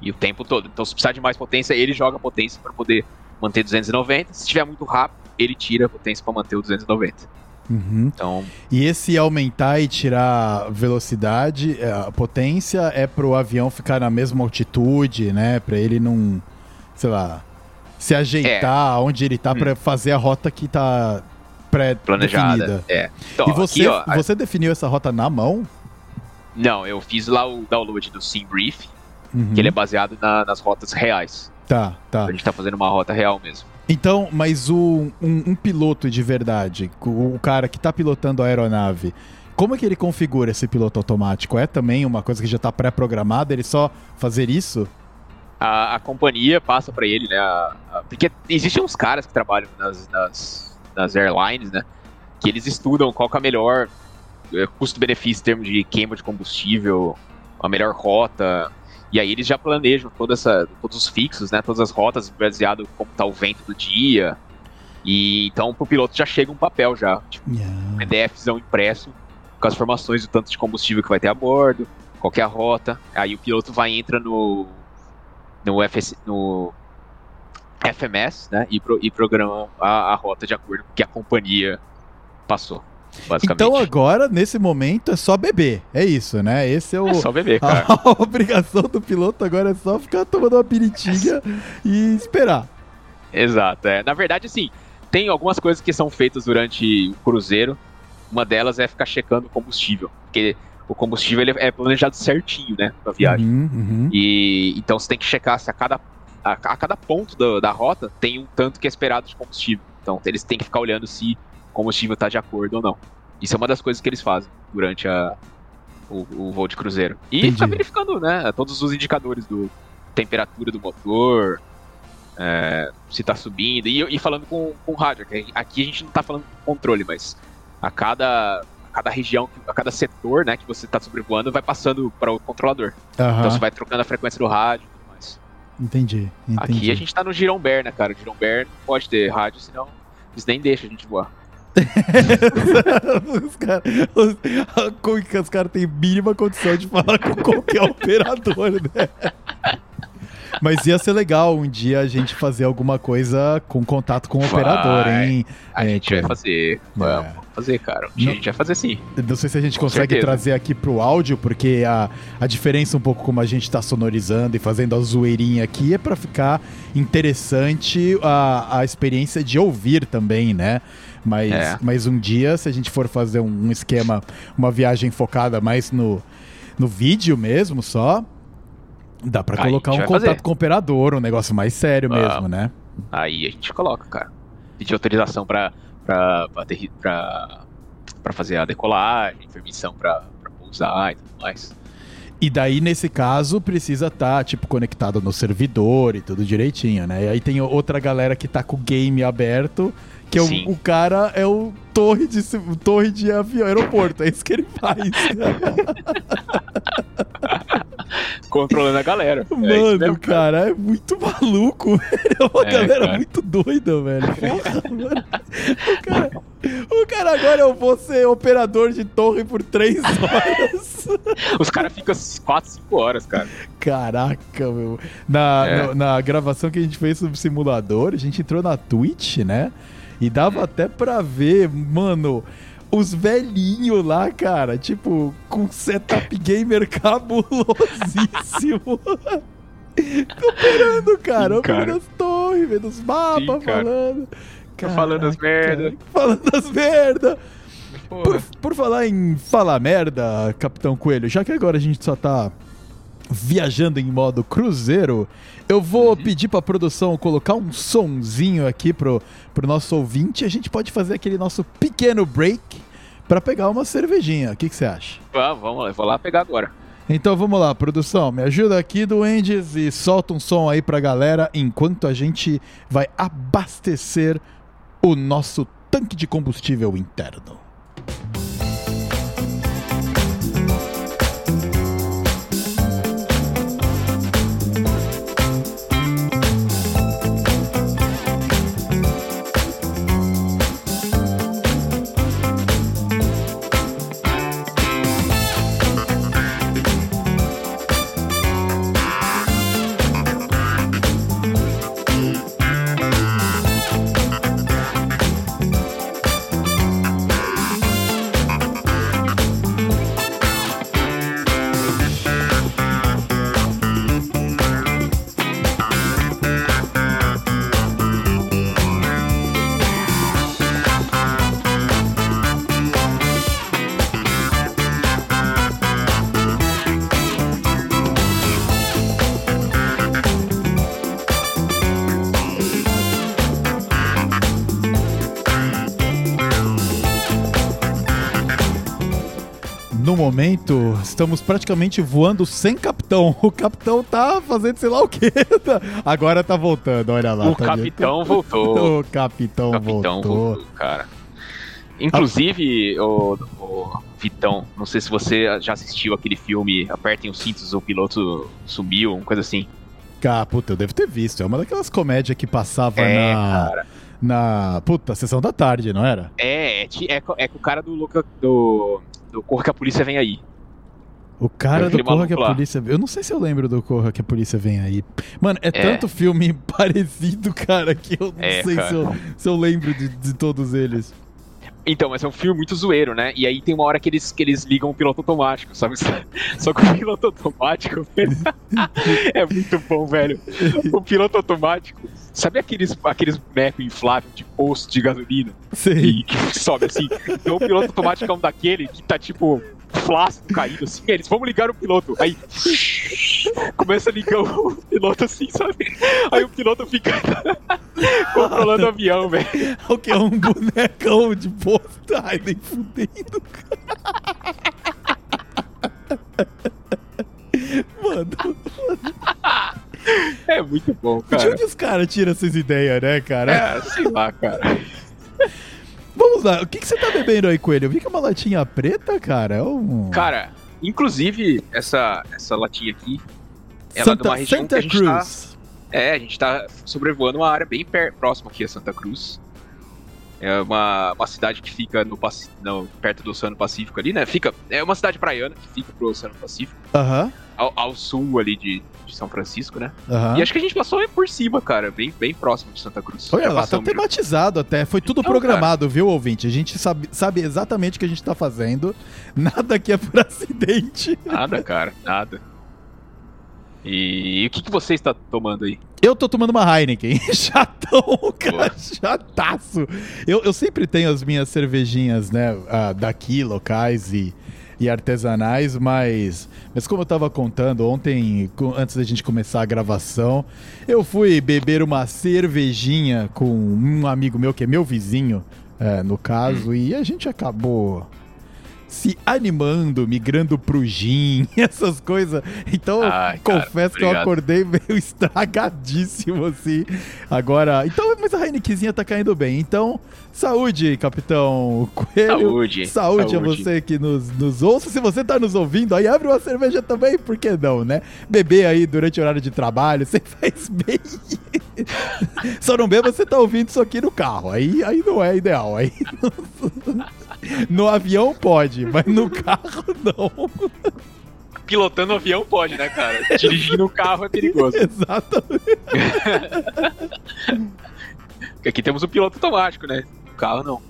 e o tempo todo. Então se precisar de mais potência, ele joga potência para poder manter 290. Se estiver muito rápido, ele tira a potência para manter o 290. Uhum. Então... E esse aumentar e tirar velocidade, é, a potência é para o avião ficar na mesma altitude, né? Para ele não, sei lá, se ajeitar é. onde ele tá hum. para fazer a rota que tá pré-definida. É. Então, e você, aqui, ó, você a... definiu essa rota na mão? Não, eu fiz lá o download do Sim Brief, uhum. que ele é baseado na, nas rotas reais. Tá, tá. A gente tá fazendo uma rota real mesmo. Então, mas o, um, um piloto de verdade, o, o, cara que tá pilotando a aeronave, como é que ele configura esse piloto automático? É também uma coisa que já tá pré-programada, ele só fazer isso? A, a companhia passa para ele, né? A, a, porque existem uns caras que trabalham nas, nas, nas airlines, né? Que eles estudam qual é a melhor é, custo-benefício em termos de queima de combustível, a melhor rota. E aí eles já planejam toda essa, todos os fixos, né? Todas as rotas baseado como tá o vento do dia. E então pro piloto já chega um papel já, tipo, yeah. um PDFzão impresso com as informações do tanto de combustível que vai ter a bordo, qual é a rota. Aí o piloto vai entra no no, FS, no FMS, né? E, pro, e programa a, a rota de acordo com o que a companhia passou. Então agora, nesse momento, é só beber. É isso, né? Esse é o. É só beber, cara. A, obrigação do piloto agora é só ficar tomando uma piritinha e esperar. Exato. É. Na verdade, assim, tem algumas coisas que são feitas durante o cruzeiro. Uma delas é ficar checando o combustível. Porque o combustível ele é planejado certinho, né? Pra viagem. Uhum, uhum. E então você tem que checar se a cada, a, a cada ponto do, da rota tem um tanto que é esperado de combustível. Então eles têm que ficar olhando se combustível está de acordo ou não. Isso é uma das coisas que eles fazem durante a, o, o voo de cruzeiro. E Entendi. fica verificando, né, todos os indicadores do temperatura do motor, é, se está subindo, e, e, falando com, com rádio, que aqui a gente não está falando com controle, mas a cada, cada região, a cada setor, né, que você está sobrevoando, vai passando para o controlador. Uhum. Então você vai trocando a frequência do rádio e tudo mais. Entendi, entendi. Aqui a gente está no Giromber, né, cara? O Giromber não pode ter rádio, senão eles nem deixam a gente voar. os caras os, caras têm mínima condição de falar com qualquer operador, né? Mas ia ser legal um dia a gente fazer alguma coisa com contato com o vai. operador, hein? A é, gente vai fazer. Vamos é. fazer, cara. Um a gente vai fazer sim. Não sei se a gente com consegue certeza. trazer aqui pro áudio, porque a, a diferença um pouco como a gente tá sonorizando e fazendo a zoeirinha aqui é para ficar interessante a, a experiência de ouvir também, né? Mas, é. mas um dia, se a gente for fazer um, esquema, uma viagem focada mais no, no vídeo mesmo só, dá para colocar um contato fazer. com o operador, um negócio mais sério mesmo, né? Aí a gente coloca, cara. Pedir autorização pra, pra, pra, pra, pra fazer a decolagem, permissão pra, pra pousar e tudo mais. E daí, nesse caso, precisa estar, tá, tipo, conectado no servidor e tudo direitinho, né? E aí tem outra galera que tá com o game aberto que é o, o, cara é o torre de, torre de avião, aeroporto. É isso que ele faz. Controlando a galera. É Mano, é cara, é muito maluco, velho. É uma é, galera cara. muito doida, velho. Porra, mano. O cara, o cara agora eu vou ser operador de torre por 3 horas. Os caras ficam 4, 5 horas, cara. Caraca, meu. Na, é. na, na gravação que a gente fez sobre simulador, a gente entrou na Twitch, né? E dava até pra ver, mano, os velhinhos lá, cara, tipo, com setup gamer cabulosíssimo. Operando, cara, operando as torres, vendo os mapas, falando. Caraca, falando as merda. Falando as merda. Por, por falar em falar merda, Capitão Coelho, já que agora a gente só tá viajando em modo cruzeiro, eu vou uhum. pedir pra produção colocar um sonzinho aqui pro, pro nosso ouvinte. A gente pode fazer aquele nosso pequeno break para pegar uma cervejinha. O que você acha? Ah, vamos lá, eu vou lá pegar agora. Então vamos lá, produção, me ajuda aqui do Endes e solta um som aí pra galera enquanto a gente vai abastecer o nosso tanque de combustível interno. Momento, estamos praticamente voando sem capitão. O capitão tá fazendo sei lá o quê. Agora tá voltando, olha lá. O tá capitão voltou. O capitão, o capitão voltou. voltou. cara. Inclusive, o, o Vitão, não sei se você já assistiu aquele filme Apertem os cintos, o piloto sumiu, uma coisa assim. Ah, puta, eu devo ter visto. É uma daquelas comédias que passava é, na. Cara. Na. Puta, sessão da tarde, não era? É, é, é, é com o cara do, do, do Corra que a Polícia Vem Aí. O cara do Corra que a Polícia. Eu não sei se eu lembro do Corra que a Polícia Vem Aí. Mano, é, é. tanto filme parecido, cara, que eu não é, sei se eu, se eu, lembro de, de todos eles. Então, mas é um filme muito zoeiro, né? E aí tem uma hora que eles, que eles ligam o piloto automático, sabe? Só que o piloto automático é muito bom, velho. O piloto automático, sabe aqueles, aqueles bonecos infláveis de posto de gasolina? Sim. que sobe assim? Então o piloto automático é um daquele que tá tipo flácido caído assim. Eles vamos ligar o piloto. Aí começa a ligar o piloto assim, sabe? Aí o piloto fica controlando o avião, velho. O que é um bonecão de posto? Ai, nem fudendo, Mano. É muito bom, cara. De onde os caras tiram essas ideias, né, cara? É, sei lá, cara. Vamos lá, o que, que você tá bebendo aí, Coelho? Eu vi que é uma latinha preta, cara. É um... Cara, inclusive, essa, essa latinha aqui, ela Santa, é de uma região Santa que a gente tá Cruz. tá... É, a gente tá sobrevoando uma área bem próxima aqui a Santa Cruz. É uma, uma cidade que fica no, no, perto do Oceano Pacífico ali, né? Fica, é uma cidade praiana que fica pro Oceano Pacífico. Aham. Uhum. Ao, ao, sul ali de, de São Francisco, né? Uhum. E acho que a gente passou por cima, cara, bem, bem próximo de Santa Cruz. Olha lá, tá tematizado até. Foi tudo então, programado, cara. viu, ouvinte? A gente sabe, sabe exatamente o que a gente tá fazendo. Nada aqui é por acidente. Nada, cara, nada. E, e o que, que você está tomando aí? Eu tô tomando uma Heineken. Chatão, cara, chataço. Eu, eu sempre tenho as minhas cervejinhas, né, uh, daqui, locais e, e artesanais, mas, mas como eu tava contando ontem, antes da gente começar a gravação, eu fui beber uma cervejinha com um amigo meu, que é meu vizinho, é, no caso, hum. e a gente acabou se animando, migrando pro gin, essas coisas. Então, Ai, confesso cara, que eu acordei meio estragadíssimo, assim. Agora, então, mas a Heinekenzinha tá caindo bem. Então, saúde, capitão Coelho. Saúde. Saúde, saúde. a você que nos, nos ouça. Se você tá nos ouvindo, aí abre uma cerveja também, por que não, né? Beber aí durante o horário de trabalho, você faz bem. Só não beba você tá ouvindo isso aqui no carro. Aí, aí não é ideal. Aí não... No avião pode, mas no carro não. Pilotando o avião pode, né, cara? Dirigindo o carro é perigoso. Exatamente. Aqui temos o piloto automático, né? No carro não.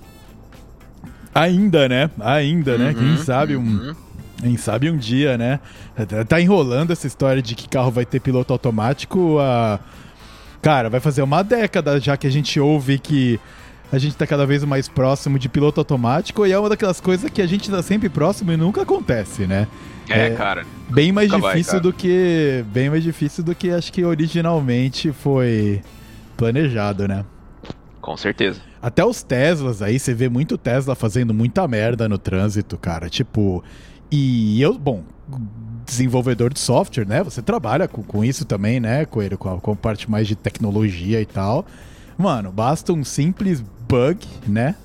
Ainda, né? Ainda, né? Quem uhum, sabe um. Uhum. Quem sabe um dia, né? Tá enrolando essa história de que carro vai ter piloto automático. A... Cara, vai fazer uma década já que a gente ouve que a gente tá cada vez mais próximo de piloto automático e é uma daquelas coisas que a gente tá sempre próximo e nunca acontece, né? É, é cara. Bem mais difícil vai, do que. Bem mais difícil do que acho que originalmente foi planejado, né? Com certeza. Até os Teslas aí, você vê muito Tesla fazendo muita merda no trânsito, cara. Tipo. E eu, bom, desenvolvedor de software, né? Você trabalha com, com isso também, né, Coelho? Com a, com a parte mais de tecnologia e tal. Mano, basta um simples bug, né?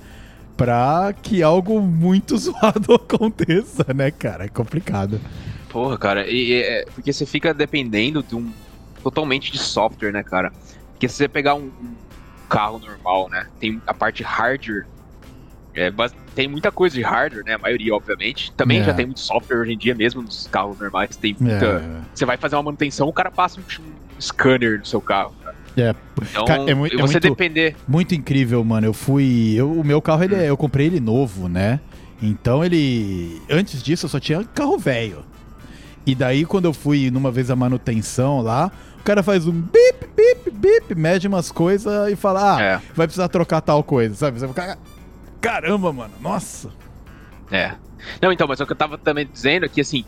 Pra que algo muito zoado aconteça, né, cara? É complicado. Porra, cara, e, é, porque você fica dependendo de um totalmente de software, né, cara? Porque se você pegar um, um carro normal, né, tem a parte hardware, é, tem muita coisa de hardware, né, a maioria, obviamente. Também é. já tem muito software hoje em dia, mesmo nos carros normais, tem muita... É. Você vai fazer uma manutenção, o cara passa um, um scanner no seu carro. É, então, Cara, é, é você muito, depender. Muito incrível, mano. Eu fui. Eu, o meu carro, ele, é, eu comprei ele novo, né? Então ele. Antes disso, eu só tinha carro velho. E daí, quando eu fui numa vez a manutenção lá, o cara faz um bip, bip, bip, mede umas coisas e fala: Ah, é. vai precisar trocar tal coisa, sabe? Você fica, Caramba, mano, nossa. É. Não, então, mas o que eu tava também dizendo é que, assim,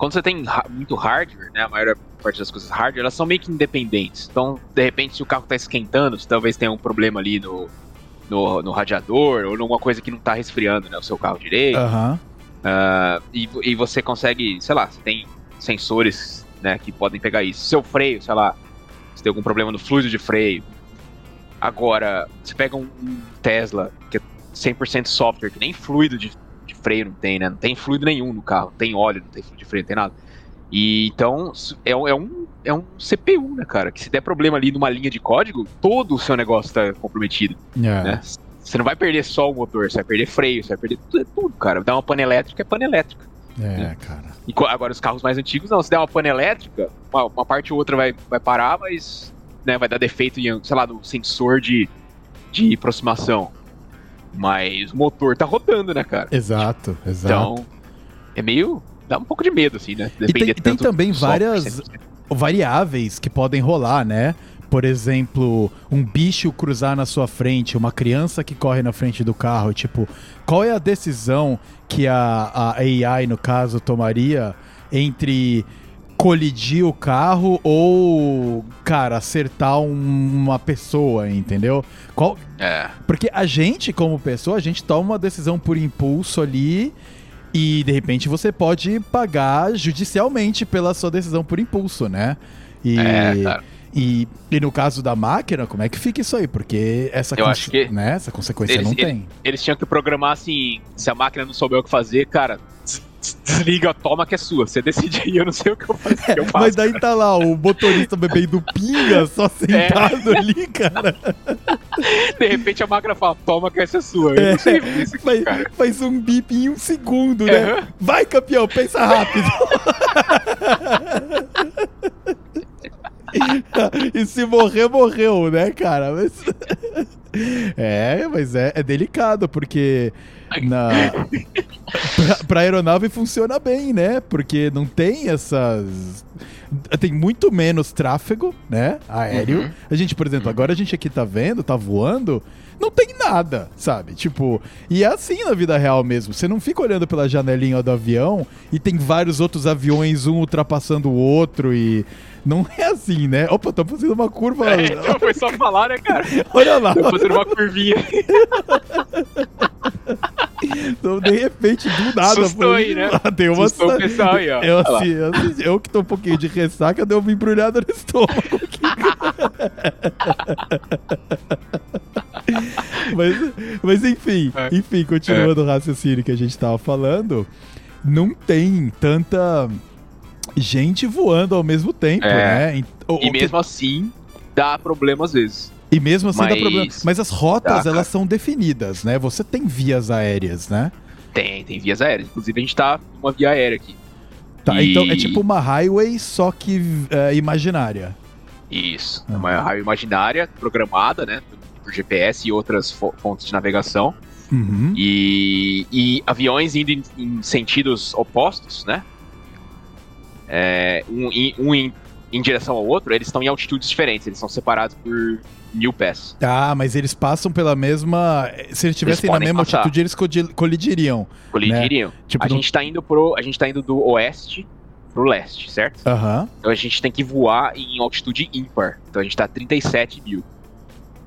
quando você tem muito hardware, né, a maior parte das coisas hardware, elas são meio que independentes. Então, de repente, se o carro está esquentando, se talvez tenha um problema ali no, no, no, radiador ou numa coisa que não está resfriando né, o seu carro direito. Uhum. Uh, e, e você consegue, sei lá, você tem sensores né, que podem pegar isso. Seu freio, sei lá, se tem algum problema no fluido de freio. Agora, você pega um, Tesla, que é 100% software, que nem fluido de, de, freio não tem, né? Não tem fluido nenhum no carro, não tem óleo, não tem fluido de freio, não tem nada. E então é, é, um, é um CPU, né, cara? Que se der problema ali numa linha de código, todo o seu negócio está comprometido. Yeah. É. Né? Você não vai perder só o motor, você vai perder freio, você vai perder tudo, tudo cara. Dá uma pana elétrica, é pana elétrica. É, né? cara. E agora os carros mais antigos, não, se der uma pana elétrica, uma, uma parte ou outra vai, vai parar, mas né, vai dar defeito em, sei lá, no sensor de, de aproximação. Mas o motor tá rodando, né, cara? Exato, exato. Então, é meio. dá um pouco de medo, assim, né? Depender e tem, tem também várias variáveis que podem rolar, né? Por exemplo, um bicho cruzar na sua frente, uma criança que corre na frente do carro. Tipo, qual é a decisão que a, a AI, no caso, tomaria entre colidir o carro ou, cara, acertar um, uma pessoa, entendeu? Qual... É. Porque a gente, como pessoa, a gente toma uma decisão por impulso ali e de repente você pode pagar judicialmente pela sua decisão por impulso, né? E, é, cara. E, e no caso da máquina, como é que fica isso aí? Porque essa, Eu acho que né, essa consequência eles, não eles, tem. Eles tinham que programar assim: se a máquina não souber o que fazer, cara, desliga, toma que é sua. Você decide aí, eu não sei o que eu faço. É, eu faço mas daí tá lá o motorista bebendo pinga, só sentado é. ali, cara. De repente a máquina fala, toma que essa é sua. Eu é. não sei isso aqui, faz, cara. faz um bip em um segundo, né? Uhum. Vai, campeão, pensa rápido. e se morrer, morreu, né, cara? Mas... É, mas é, é delicado, porque na pra, pra, aeronave funciona bem, né? Porque não tem essas tem muito menos tráfego, né, aéreo. Uhum. A gente, por exemplo, uhum. agora a gente aqui tá vendo, tá voando, não tem nada, sabe? Tipo, e é assim na vida real mesmo. Você não fica olhando pela janelinha do avião e tem vários outros aviões, um ultrapassando o outro e não é assim, né? Opa, tô fazendo uma curva. É, então foi só falar, né, cara? Olha lá. Tô fazendo uma curvinha. Então, de repente, do nada. Assustou aí, né? Tem uma Assustou o pessoal aí, ó. Eu, assim, eu, eu, que tô um pouquinho de ressaca, deu uma embrulhada no estômago aqui. mas, mas enfim, é. enfim, continuando é. o raciocínio que a gente tava falando, não tem tanta gente voando ao mesmo tempo, é. né? O, e mesmo que... assim, dá problema às vezes. E mesmo assim Mas... dá problema. Mas as rotas, dá, elas são definidas, né? Você tem vias aéreas, né? Tem, tem vias aéreas. Inclusive, a gente tá numa via aérea aqui. Tá, e... então é tipo uma highway, só que é, imaginária. Isso. Uhum. Uma highway imaginária, programada, né? Por GPS e outras fontes de navegação. Uhum. E, e, aviões indo em, em sentidos opostos, né? É, um, um em, direção ao outro, eles estão em altitudes diferentes, eles são separados por mil pés. Ah, mas eles passam pela mesma. Se eles estivessem na mesma passar. altitude, eles colidiriam. Colidiriam. Né? Tipo, a no... gente tá indo pro. A gente tá indo do oeste pro leste, certo? Aham. Uhum. Então a gente tem que voar em altitude ímpar. Então a gente tá a 37 mil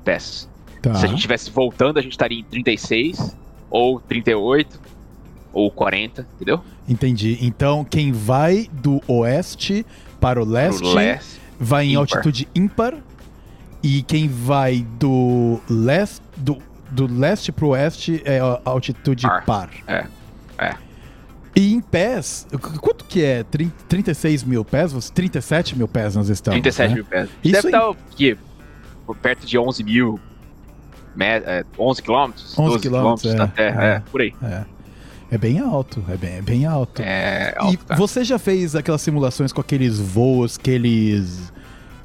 pés. Tá. Se a gente estivesse voltando, a gente estaria em 36 ou 38 ou 40, entendeu? Entendi. Então, quem vai do oeste para o leste, leste vai em ímpar. altitude ímpar. E quem vai do leste, do, do leste para o oeste é altitude par. par. É. É. E em pés, quanto que é? 30, 36 mil pés? 37 mil pés nós estamos. 37 né? mil pés. Isso Deve em... estar aqui, por perto de 11 mil. 11 quilômetros? 11 quilômetros é, da Terra, é, é, por aí. É. Bem alto, é bem, é bem alto. É alto, E tá. você já fez aquelas simulações com aqueles voos que eles.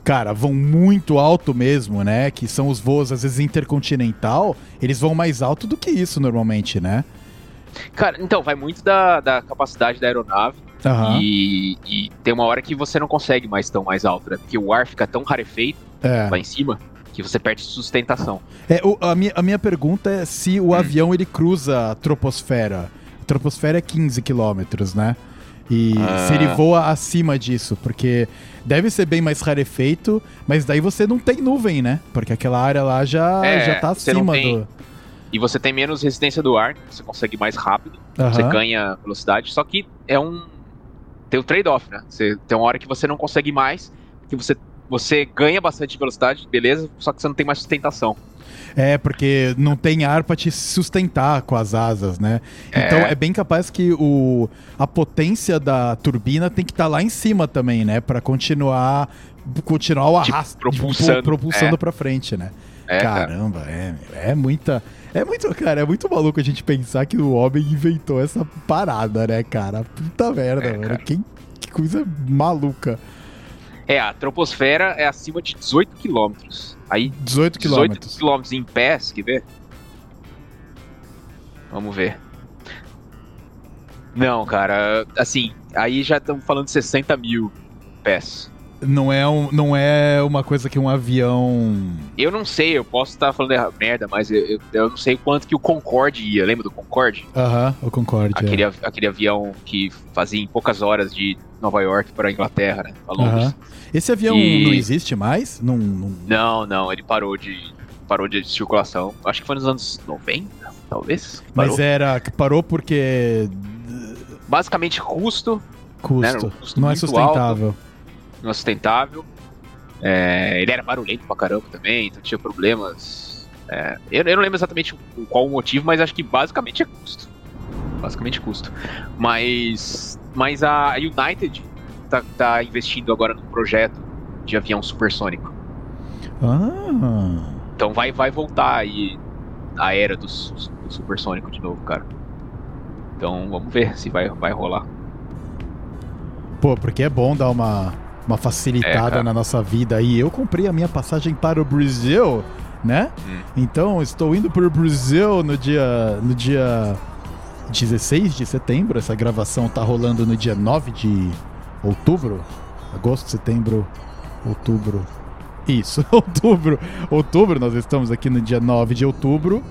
Cara, vão muito alto mesmo, né? Que são os voos, às vezes, intercontinental. Eles vão mais alto do que isso normalmente, né? Cara, então, vai muito da, da capacidade da aeronave. Uhum. E, e, tem uma hora que você não consegue mais tão mais alto, né? Porque o ar fica tão rarefeito é. lá em cima que você perde sustentação. É, o, a, minha, a minha pergunta é se o hum. avião ele cruza a troposfera troposfera é 15 quilômetros, né? E ah. se ele voa acima disso, porque deve ser bem mais rarefeito, mas daí você não tem nuvem, né? Porque aquela área lá já, é, já tá acima tem, do. E você tem menos resistência do ar, você consegue mais rápido, uhum. você ganha velocidade, só que é um. Tem o um trade-off, né? Você, tem uma hora que você não consegue mais, que você, você ganha bastante velocidade, beleza, só que você não tem mais sustentação. É, porque não tem ar para te sustentar com as asas, né? É. Então é bem capaz que o, a potência da turbina tem que estar tá lá em cima também, né? Para continuar continuar o arrasto, tipo, propulsando, tipo, propulsando é. para frente, né? É, Caramba, é, é muita. É muito, cara, é muito maluco a gente pensar que o homem inventou essa parada, né, cara? Puta merda, é, mano. Que, que coisa maluca. É, a troposfera é acima de 18 quilômetros. Aí 18 quilômetros. 18 quilômetros em pés, quer ver? Vamos ver. Não, cara, assim, aí já estamos falando de 60 mil pés. Não é, um, não é uma coisa que um avião. Eu não sei, eu posso estar falando merda, mas eu, eu, eu, não sei quanto que o Concorde ia. Lembra do Concorde? Aham, uh -huh, o Concorde. Aquele, é. aquele avião que fazia em poucas horas de Nova York para a Inglaterra, né? Pra Londres. Uh -huh. Esse avião e... não existe mais? Não, não... não, não, ele parou de, parou de circulação. Acho que foi nos anos 90, talvez. Mas era. Parou porque. Basicamente custo. Custo. Né? Custo não é sustentável. Alto não é sustentável. É, ele era barulhento pra caramba também, então tinha problemas. É, eu, eu, não lembro exatamente qual o motivo, mas acho que basicamente é custo. Basicamente custo. Mas, mas a United tá, tá investindo agora num projeto de avião supersônico. Ah. Então vai, vai voltar aí a era do, do supersônico de novo, cara. Então vamos ver se vai, vai rolar. Pô, porque é bom dar uma uma facilitada é, na nossa vida. E eu comprei a minha passagem para o Brasil, né? Hum. Então estou indo para o Brasil no dia, no dia 16 de setembro. Essa gravação tá rolando no dia 9 de outubro. Agosto, setembro, outubro. Isso, outubro. Outubro, nós estamos aqui no dia 9 de outubro.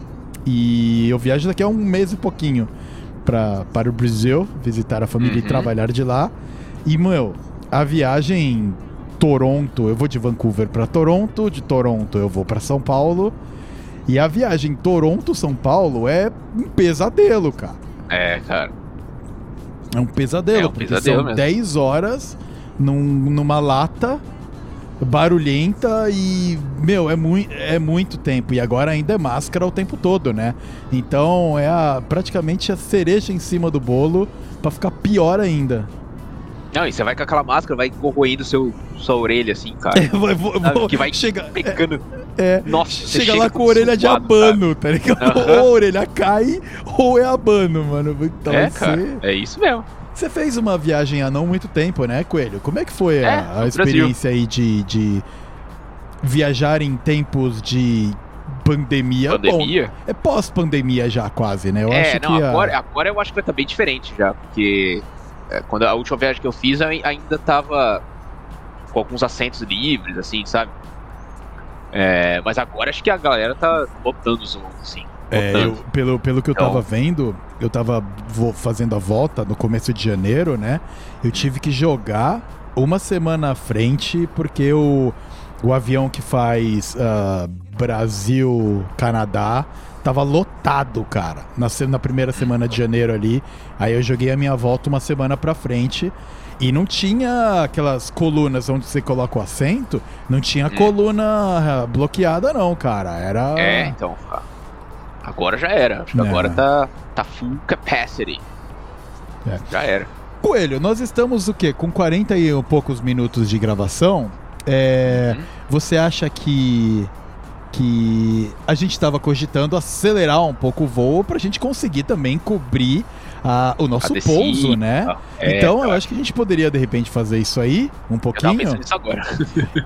E eu viajo daqui a um mês e pouquinho pra, para o Brasil, visitar a família uhum. e trabalhar de lá. E, meu, a viagem Toronto, eu vou de Vancouver para Toronto, de Toronto eu vou para São Paulo. E a viagem Toronto-São Paulo é um pesadelo, cara. É, cara. É um pesadelo, é um porque pesadelo são mesmo. 10 horas num, numa lata barulhenta e, meu, é, mui é muito tempo. E agora ainda é máscara o tempo todo, né? Então é a, praticamente a cereja em cima do bolo para ficar pior ainda. Não, e você vai com aquela máscara, vai corroendo seu, sua orelha, assim, cara. É, vou, vou, que vai chega, pegando. É, é Nossa, chega, chega lá com a orelha de abano, tá ligado? Uhum. Ou a orelha cai, ou é abano, mano. Então, é, cara, é isso mesmo. Você fez uma viagem há não muito tempo, né, Coelho? Como é que foi é, a, a experiência Brasil. aí de, de viajar em tempos de pandemia? Pandemia? Bom, é pós-pandemia já, quase, né? Eu é, acho não, que agora, a... agora eu acho que vai estar bem diferente já, porque quando a última viagem que eu fiz ainda tava com alguns assentos livres, assim, sabe? É, mas agora acho que a galera tá botando os assim. É, eu, pelo, pelo que eu então... tava vendo, eu tava fazendo a volta no começo de janeiro, né? Eu tive que jogar uma semana à frente, porque o, o avião que faz uh, Brasil-Canadá tava lotado, cara, na, na primeira semana de janeiro ali. Aí eu joguei a minha volta uma semana pra frente. E não tinha aquelas colunas onde você coloca o assento, não tinha hum. coluna bloqueada, não, cara. Era. É, então. Agora já era. Acho que é. agora tá, tá full capacity. É. Já era. Coelho, nós estamos o quê? Com 40 e poucos minutos de gravação. É, uhum. Você acha que que a gente estava cogitando acelerar um pouco o voo para a gente conseguir também cobrir a, o nosso a pouso, né? É, então eu acho que a gente poderia de repente fazer isso aí um pouquinho. Eu nisso agora.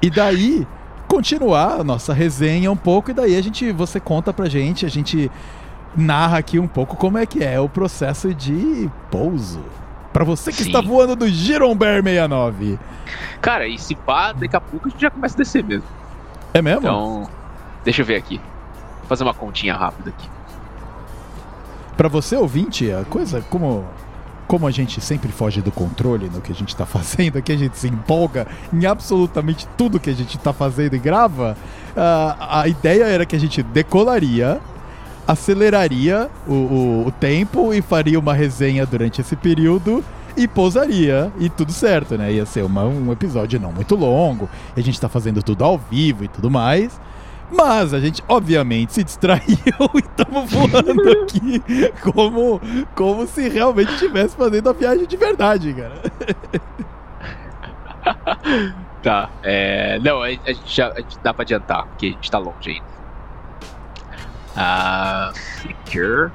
e daí continuar a nossa resenha um pouco e daí a gente você conta pra gente, a gente narra aqui um pouco como é que é o processo de pouso. Para você que Sim. está voando do Giromber 69. Cara, e se pá, daqui a pouco a gente já começa a descer mesmo. É mesmo? Então, Deixa eu ver aqui. Vou fazer uma continha rápida aqui. Para você ouvinte, a coisa como como a gente sempre foge do controle no que a gente está fazendo, que a gente se empolga em absolutamente tudo que a gente está fazendo e grava, uh, a ideia era que a gente decolaria, aceleraria o, o, o tempo e faria uma resenha durante esse período e pousaria e tudo certo, né? Ia ser uma, um episódio não muito longo, a gente tá fazendo tudo ao vivo e tudo mais. Mas a gente, obviamente, se distraiu e estamos voando aqui como, como se realmente estivesse fazendo a viagem de verdade, cara. Tá. É, não, a, gente já a gente dá pra adiantar, porque a gente tá longe ainda. Ah, Flickr.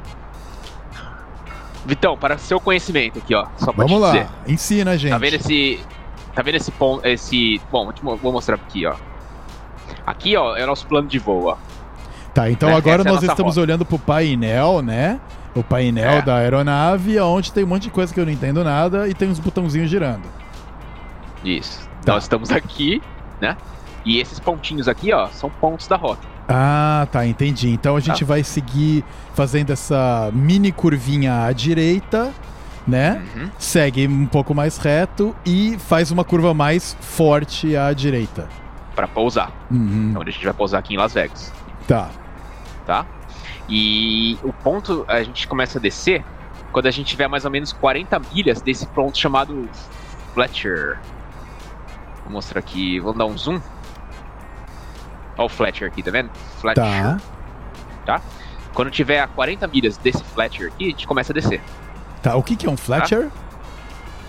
Vitão, para seu conhecimento aqui, ó. Só pra Vamos lá, dizer. ensina, gente. Tá vendo esse. Tá vendo esse ponto. Esse. Bom, vou mostrar aqui, ó. Aqui, ó, é o nosso plano de voo, ó. Tá, então né? agora Essa é nós é estamos rota. olhando pro painel, né? O painel é. da aeronave, onde tem um monte de coisa que eu não entendo nada e tem uns botãozinhos girando. Isso. Tá. Nós estamos aqui, né? E esses pontinhos aqui, ó, são pontos da rota. Ah, tá, entendi. Então a gente tá. vai seguir fazendo essa mini curvinha à direita, né? Uhum. Segue um pouco mais reto e faz uma curva mais forte à direita. Para pousar. Uhum. Então a gente vai pousar aqui em Las Vegas. Tá. Tá? E o ponto a gente começa a descer quando a gente tiver mais ou menos 40 milhas desse ponto chamado Fletcher. Vou mostrar aqui, vou dar um zoom. Olha o Fletcher aqui, tá vendo? Fletcher. Tá. Tá? Quando tiver a 40 milhas desse Fletcher aqui, a gente começa a descer. Tá, o que, que é um Fletcher? Tá?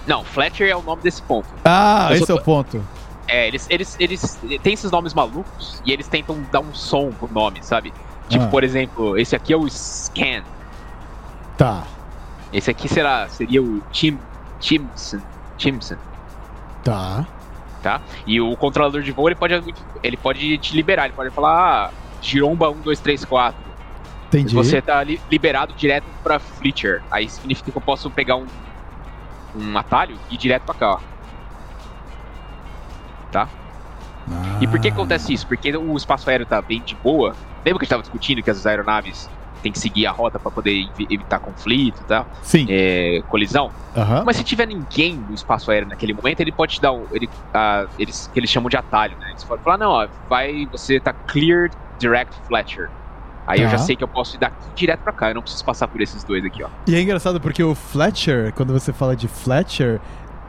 Não, Fletcher é o nome desse ponto. Ah, esse é o ponto. É, eles, eles, eles têm esses nomes malucos e eles tentam dar um som pro nome, sabe? Tipo, ah. por exemplo, esse aqui é o Scan. Tá. Esse aqui será, seria o Tim, Timson. Timson. Tá tá? E o controlador de voo ele pode, ele pode te liberar, ele pode falar, ah, giromba 1, 2, 3, 4. Entendi. Você tá li liberado direto pra Fletcher. Aí significa que eu posso pegar um, um atalho e ir direto pra cá, ó. Tá? Ah. E por que acontece isso? Porque o espaço aéreo tá bem de boa. Lembra que a gente tava discutindo que as aeronaves tem que seguir a rota para poder evitar conflito e tal. Sim. É, colisão. Uhum. Mas se tiver ninguém no espaço aéreo naquele momento, ele pode te dar um. Ele, uh, eles, que eles chamam de atalho, né? Eles podem falar, não, ó, vai, você tá cleared direct Fletcher. Aí eu já sei que eu posso ir daqui direto pra cá, eu não preciso passar por esses dois aqui, ó. E é engraçado porque o Fletcher, quando você fala de Fletcher,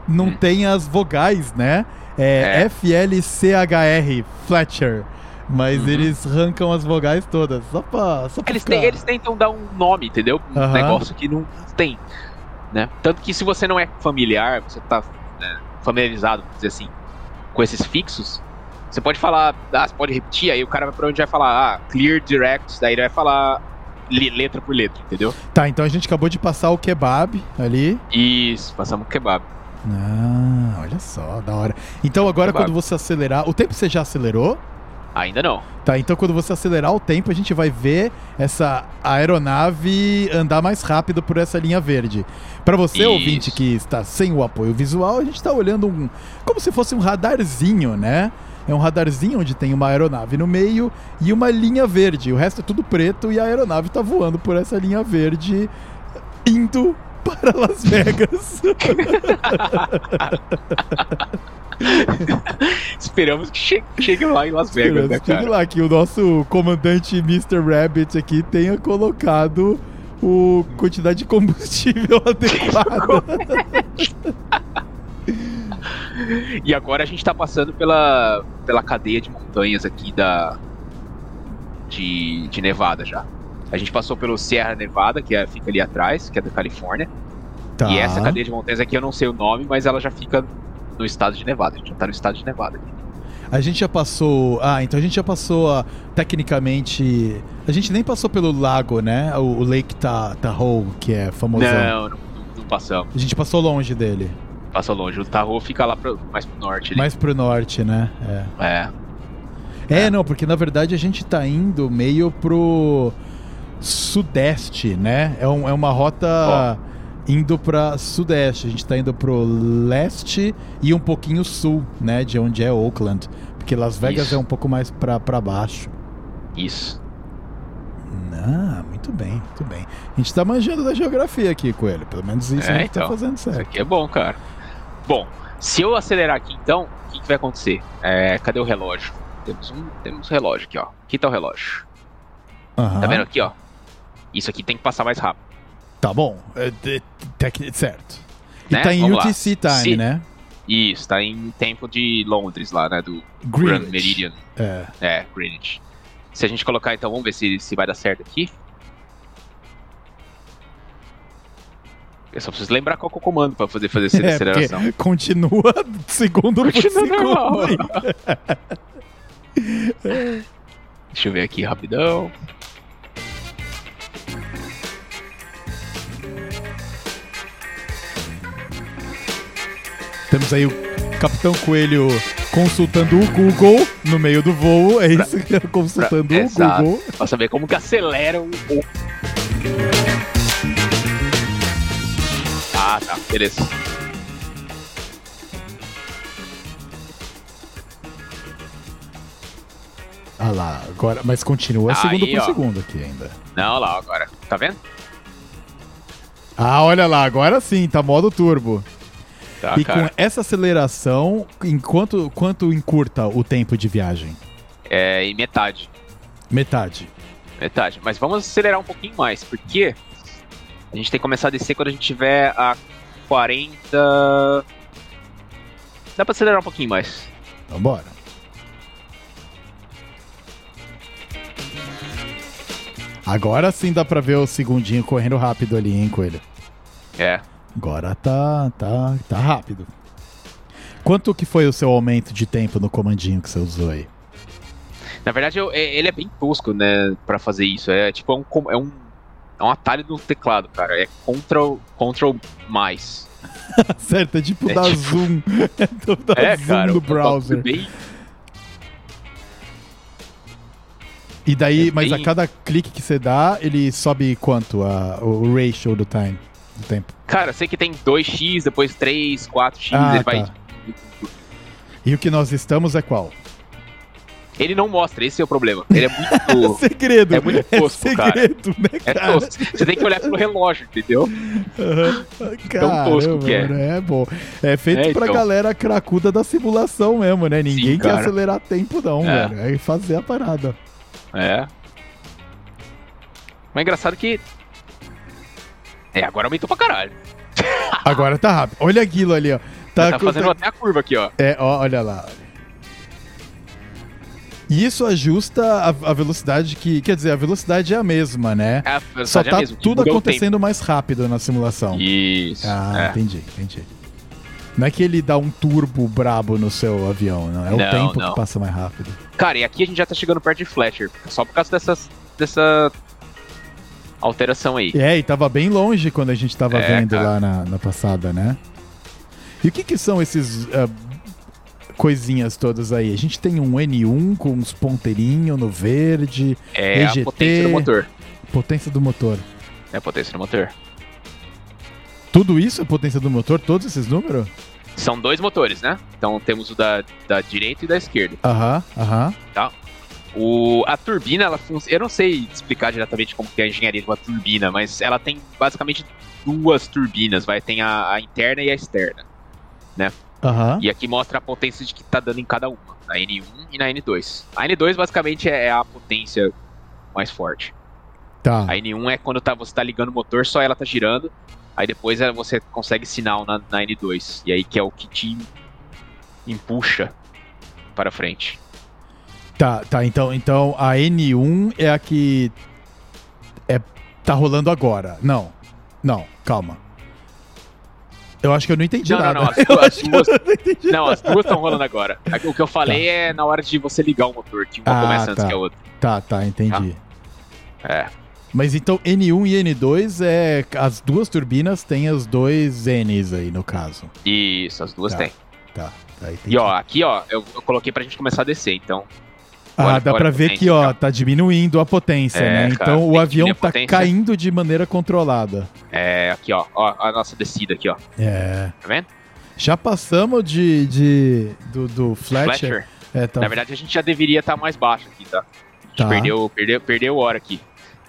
não hum. tem as vogais, né? É, é. F-L-C-H-R, Fletcher. Mas uhum. eles arrancam as vogais todas, só pra, só pra eles, tem, eles tentam dar um nome, entendeu? Um uhum. negócio que não tem, né? Tanto que se você não é familiar, você tá né, familiarizado, vamos dizer assim, com esses fixos, você pode falar, ah, você pode repetir, aí o cara vai pra onde vai falar, ah, clear direct, daí ele vai falar letra por letra, entendeu? Tá, então a gente acabou de passar o kebab ali. Isso, passamos o kebab. Ah, olha só, da hora. Então agora quando você acelerar, o tempo você já acelerou? Ainda não. Tá, então quando você acelerar o tempo, a gente vai ver essa aeronave andar mais rápido por essa linha verde. Para você, Isso. ouvinte, que está sem o apoio visual, a gente está olhando um. como se fosse um radarzinho, né? É um radarzinho onde tem uma aeronave no meio e uma linha verde. O resto é tudo preto e a aeronave está voando por essa linha verde, indo para Las Vegas. Esperamos que chegue, chegue, lá em Las Vegas, Esperamos né, cara? Chegue lá, que o nosso comandante Mr. Rabbit aqui tenha colocado o quantidade de combustível adequada. e agora a gente tá passando pela, pela cadeia de montanhas aqui da de, de Nevada já. A gente passou pelo Sierra Nevada, que é, fica ali atrás, que é da Califórnia. Tá. E essa cadeia de montanhas aqui eu não sei o nome, mas ela já fica no estado de Nevada. A gente já tá no estado de Nevada aqui. A gente já passou. Ah, então a gente já passou a, tecnicamente. A gente nem passou pelo lago, né? O, o Lake Tahoe, que é famoso. Não, não, não, passamos. A gente passou longe dele. Passou longe. O Tahoe fica lá pro, mais pro norte. Ali. Mais pro norte, né? É. é. É, é. não, porque na verdade a gente tá indo meio pro sudeste, né? É, um, é uma rota. Oh indo para sudeste. A gente está indo pro leste e um pouquinho sul, né, de onde é Oakland, porque Las Vegas Isso. é um pouco mais para baixo. Isso. Ah, muito bem, muito bem. A gente está manjando da geografia aqui, Coelho. Pelo menos isso é, a gente tá então, tá fazendo certo. Isso aqui é bom, cara. Bom, se eu acelerar aqui então, o que, que vai acontecer? É, cadê o relógio? Temos um temos relógio aqui, ó. Aqui tá o relógio. Uhum. Tá vendo aqui, ó? Isso aqui tem que passar mais rápido. Tá bom. É, é, certo. E né? tá em Vamos UTC lá. time, Se... né? Isso, tá em tempo de Londres lá, né? Do Greenwich. Grand Meridian. É. É, Greenwich. Se a gente colocar, então, vamos ver se, se vai dar certo aqui. Eu só preciso lembrar qual é o comando pra poder fazer essa é, aceleração. Continua segundo continua por segundo. Deixa eu ver aqui rapidão. Temos aí o Capitão Coelho consultando o Google no meio do voo. É isso que é consultando pra, o exato. Google. Pra saber como que acelera o. Ah, tá. Beleza. Ah lá, agora, mas continua Aí, segundo por ó. segundo aqui ainda. Não, lá, agora. Tá vendo? Ah, olha lá, agora sim, tá modo turbo. Tá, e cara. com essa aceleração, enquanto quanto encurta o tempo de viagem? É em metade. Metade. Metade. Mas vamos acelerar um pouquinho mais, porque a gente tem que começar a descer quando a gente tiver a 40. Dá pra acelerar um pouquinho mais. Vambora. Agora sim dá pra ver o segundinho correndo rápido ali, hein, Coelho? É. Agora tá, tá, tá rápido. Quanto que foi o seu aumento de tempo no comandinho que você usou aí? Na verdade, eu, é, ele é bem tosco, né, pra fazer isso. É tipo, é um, é um, é um atalho do teclado, cara. É Ctrl, Ctrl mais. certo, é tipo é dar tipo... zoom. é tipo dar é, zoom cara, no browser. Bem... E daí, é mas bem... a cada clique que você dá, ele sobe quanto a, o ratio do time? Do tempo? Cara, eu sei que tem 2x, depois 3, 4x, ah, ele tá. vai. E o que nós estamos é qual? Ele não mostra, esse é o problema. Ele é muito. é segredo. É muito tosco, é segredo, cara. Né, cara? É tosco. Você tem que olhar pelo relógio, entendeu? Uhum. Tão tosco que é. É bom. É feito é, pra então. galera cracuda da simulação mesmo, né? Ninguém Sim, quer acelerar tempo, não, é. velho. É fazer a parada. É. Mas é engraçado que é, agora aumentou pra caralho. Agora tá rápido. Olha aquilo ali, ó. Tá, tá fazendo tá... até a curva aqui, ó. É, ó, olha lá. E isso ajusta a, a, velocidade que. Quer dizer, a velocidade é a mesma, né? É, a velocidade Só tá é a mesma, tudo acontecendo mais rápido na simulação. Isso. Ah, é. entendi, entendi. Não é que ele dá um turbo brabo no seu avião, não. É o não, tempo não. que passa mais rápido. Cara, e aqui a gente já tá chegando perto de Fletcher. Só por causa dessas, dessa alteração aí. É, e tava bem longe quando a gente tava é, vendo cara. lá na, na, passada, né? E o que que são esses uh, coisinhas todas aí? A gente tem um N1 com uns ponteirinhos no verde, é EGT, a potência do motor. Potência do motor. É a potência do motor. Tudo isso é potência do motor? Todos esses números? São dois motores, né? Então temos o da, da direita e da esquerda. Aham, aham. Tá. O, a turbina, ela. Eu não sei explicar diretamente como é a engenharia de uma turbina, mas ela tem basicamente duas turbinas, vai. Tem a, a interna e a externa, né? Uhum. E aqui mostra a potência de que tá dando em cada uma, na N1 e na N2. A N2 basicamente é, é a potência mais forte. Tá. A N1 é quando tá, você tá ligando o motor, só ela tá girando. Aí depois é, você consegue sinal na, na N2. E aí que é o que te empuxa para frente. Tá, tá. Então, então a N1 é a que é, tá rolando agora. Não, não, calma. Eu acho que eu não entendi não, nada. Não, não, as as duas, não, não, as duas estão rolando agora. O que eu falei tá. é na hora de você ligar o motor, que uma ah, começa tá. antes que a outra. Tá, tá, entendi. Tá? É. Mas então N1 e N2 é. As duas turbinas têm os dois N's aí, no caso. Isso, as duas tá. têm. Tá, tá E ó, aqui ó, eu, eu coloquei pra gente começar a descer, então. Ah, dá pra ver que, ó, tá diminuindo a potência, é, né? Cara, então o avião tá caindo de maneira controlada. É, aqui, ó, ó, a nossa descida aqui, ó. É. Tá vendo? Já passamos de, de do, do Fletcher. Fletcher. É, tá... Na verdade, a gente já deveria estar tá mais baixo aqui, tá? A gente tá. perdeu, perdeu, perdeu hora aqui.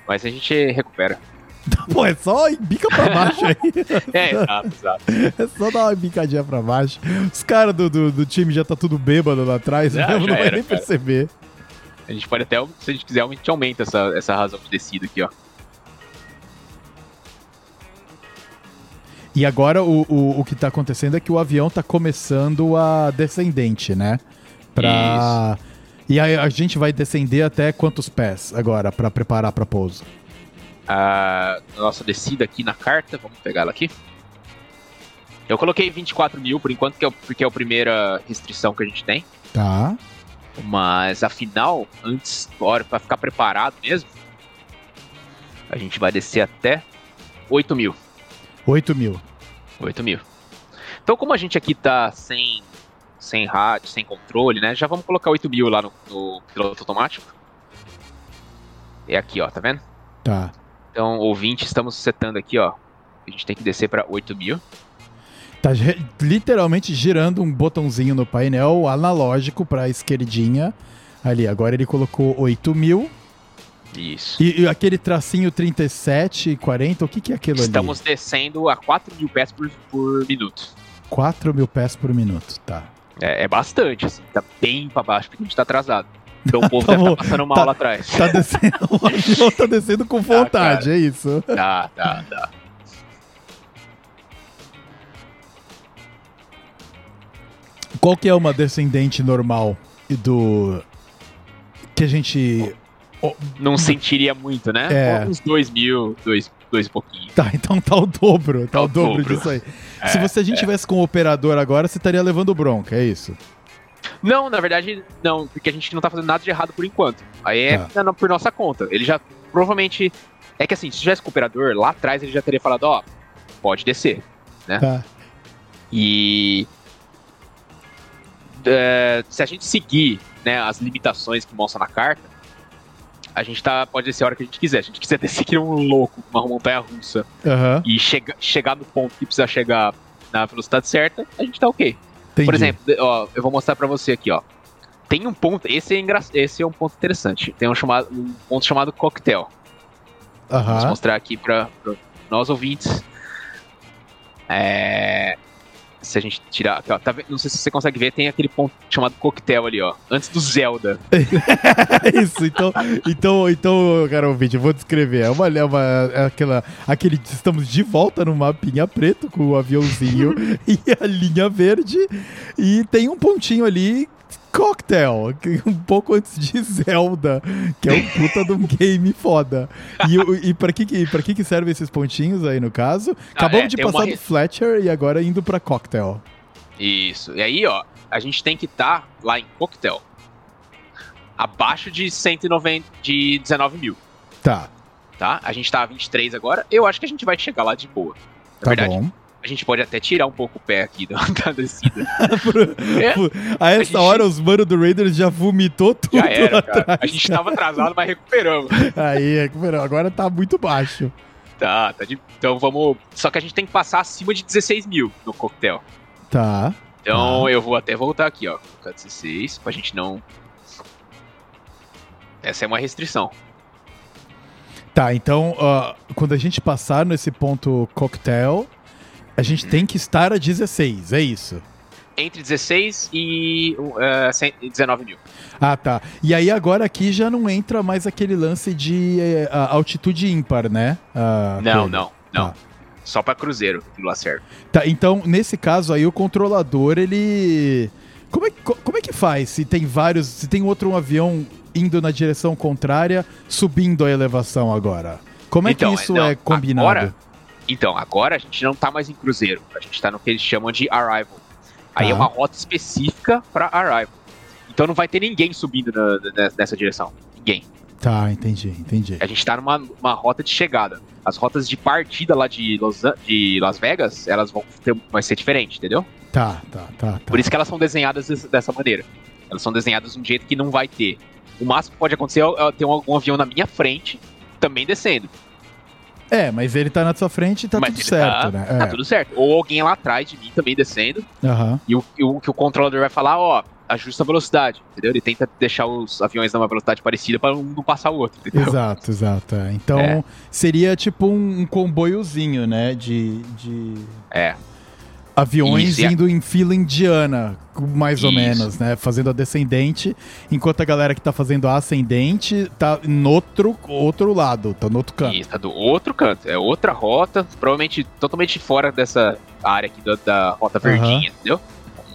Mas a gente recupera. Pô, é só bica pra baixo aí. é, exato, exato. É só dar uma bicadinha pra baixo. Os caras do, do, do, time já tá tudo bêbado lá atrás, já, já não vai nem cara. perceber. A gente pode até, se a gente quiser, a gente aumenta essa, essa razão de descida aqui, ó. E agora o, o, o que está acontecendo é que o avião está começando a descendente, né? Pra... Isso. E aí a gente vai descender até quantos pés agora para preparar para pouso? A nossa descida aqui na carta, vamos pegar ela aqui. Eu coloquei 24 mil por enquanto, que é, porque é a primeira restrição que a gente tem. Tá. Mas afinal, antes, pra ficar preparado mesmo, a gente vai descer até 8 mil. 8 mil. 8 mil. Então, como a gente aqui tá sem, sem rádio, sem controle, né? Já vamos colocar 8 mil lá no, no piloto automático. É aqui, ó, tá vendo? Tá. Então, ouvinte, estamos setando aqui, ó. A gente tem que descer para 8 mil. Tá literalmente girando um botãozinho no painel analógico para a esquerdinha. Ali, agora ele colocou 8 mil. Isso. E, e, aquele tracinho 37, 40, o que, que é aquilo Estamos ali? Estamos descendo a 4 mil pés por, por minuto. 4 mil pés por minuto, tá. É, é bastante, assim, tá bem para baixo, porque a gente tá atrasado. Então o povo tá, deve tá passando mal tá, lá atrás. Tá descendo, tá descendo com tá, vontade, é isso? Tá, tá, tá. Qual que é uma descendente normal do que a gente não sentiria muito, né? É. Uns dois mil, dois, dois e pouquinho. Tá, então tá o dobro, tá, tá o dobro, dobro, disso aí. É, Se você a gente é. tivesse com o operador agora, você estaria levando bronca, é isso? Não, na verdade, não, porque a gente não tá fazendo nada de errado por enquanto. Aí é tá. por nossa conta. Ele já provavelmente. É que assim, se tivesse com o operador, lá atrás ele já teria falado, ó, pode descer, né? Tá. E é, se a gente seguir né, as limitações que mostra na carta, a gente tá, pode descer a hora que a gente quiser. Se a gente quiser descer que um louco, uma montanha russa, uhum. e chega, chegar no ponto que precisa chegar na velocidade certa, a gente tá ok. Entendi. Por exemplo, ó, eu vou mostrar para você aqui, ó. Tem um ponto, esse é, engra, esse é um ponto interessante. Tem um, chamado, um ponto chamado coquetel. Uhum. Vou mostrar aqui para nós ouvintes. É, se a gente tirar. Aqui, ó, tá, não sei se você consegue ver, tem aquele ponto chamado coquetel ali, ó. Antes do Zelda. Isso, então, então, então, cara ouvinte, eu vou descrever. É uma, é uma é aquela, aquele. Estamos de volta no mapinha preto com o aviãozinho e a linha verde. E tem um pontinho ali Cocktail, um pouco antes de Zelda, que é um puta de um game foda. E, e pra, que, pra que, que servem esses pontinhos aí no caso? Ah, Acabamos ah, é, de passar uma... do Fletcher e agora indo pra Cocktail. Isso. E aí, ó, a gente tem que estar tá lá em Cocktail abaixo de 190, de 19 mil. Tá. Tá? A gente tá a 23 agora. Eu acho que a gente vai chegar lá de boa. Na tá verdade. bom. A gente pode até tirar um pouco o pé aqui da, da descida. é? A essa a gente... hora, os manos do Raiders já vomitou tudo. Já era, atrás, A gente tava atrasado, mas recuperamos. Aí, recuperamos. Agora tá muito baixo. Tá, tá de... Então vamos. Só que a gente tem que passar acima de 16 mil no coquetel. Tá. Então eu vou até voltar aqui, ó. Colocar 16, pra gente não. Essa é uma restrição. Tá, então uh, quando a gente passar nesse ponto coquetel, a gente tem que estar a 16, é isso? Entre 16 e uh, 19 mil. Ah, tá. E aí agora aqui já não entra mais aquele lance de uh, altitude ímpar, né? Uh, não, não, não. Tá. Só para cruzeiro que lá serve. Tá, então nesse caso aí o controlador ele. Como é, como é que faz se tem vários. Se tem outro um avião indo na direção contrária, subindo a elevação agora? Como é então, que isso não, é combinado? Agora, então, agora a gente não tá mais em cruzeiro, a gente tá no que eles chamam de arrival. Aí é uma rota específica para arrival. Então não vai ter ninguém subindo na, na, nessa direção. Ninguém. Tá, entendi, entendi. A gente tá numa uma rota de chegada. As rotas de partida lá de, Los, de Las Vegas, elas vão ter, vai ser diferente, entendeu? Tá, tá, tá, tá. Por isso que elas são desenhadas dessa maneira. Elas são desenhadas de um jeito que não vai ter. O máximo que pode acontecer é ter um, um avião na minha frente, também descendo. É, mas ele tá na sua frente e tá mas tudo certo, tá, né? Tá é. tudo certo. Ou alguém lá atrás de mim também descendo. Uhum. E o, o que o controlador vai falar, ó, ajusta a velocidade, entendeu? Ele tenta deixar os aviões numa velocidade parecida para um não passar o outro, entendeu? Exato, exato. É. Então, é. seria tipo um, um, comboiozinho, né? De, de... É. aviões Isso, indo em fila indiana, mais Isso. ou menos, né? Fazendo a descendente, enquanto a galera que tá fazendo a ascendente tá no outro, outro lado, tá no outro canto. Isso, tá do outro canto. É outra rota, provavelmente totalmente fora dessa área aqui da, da rota verdinha, uhum. entendeu?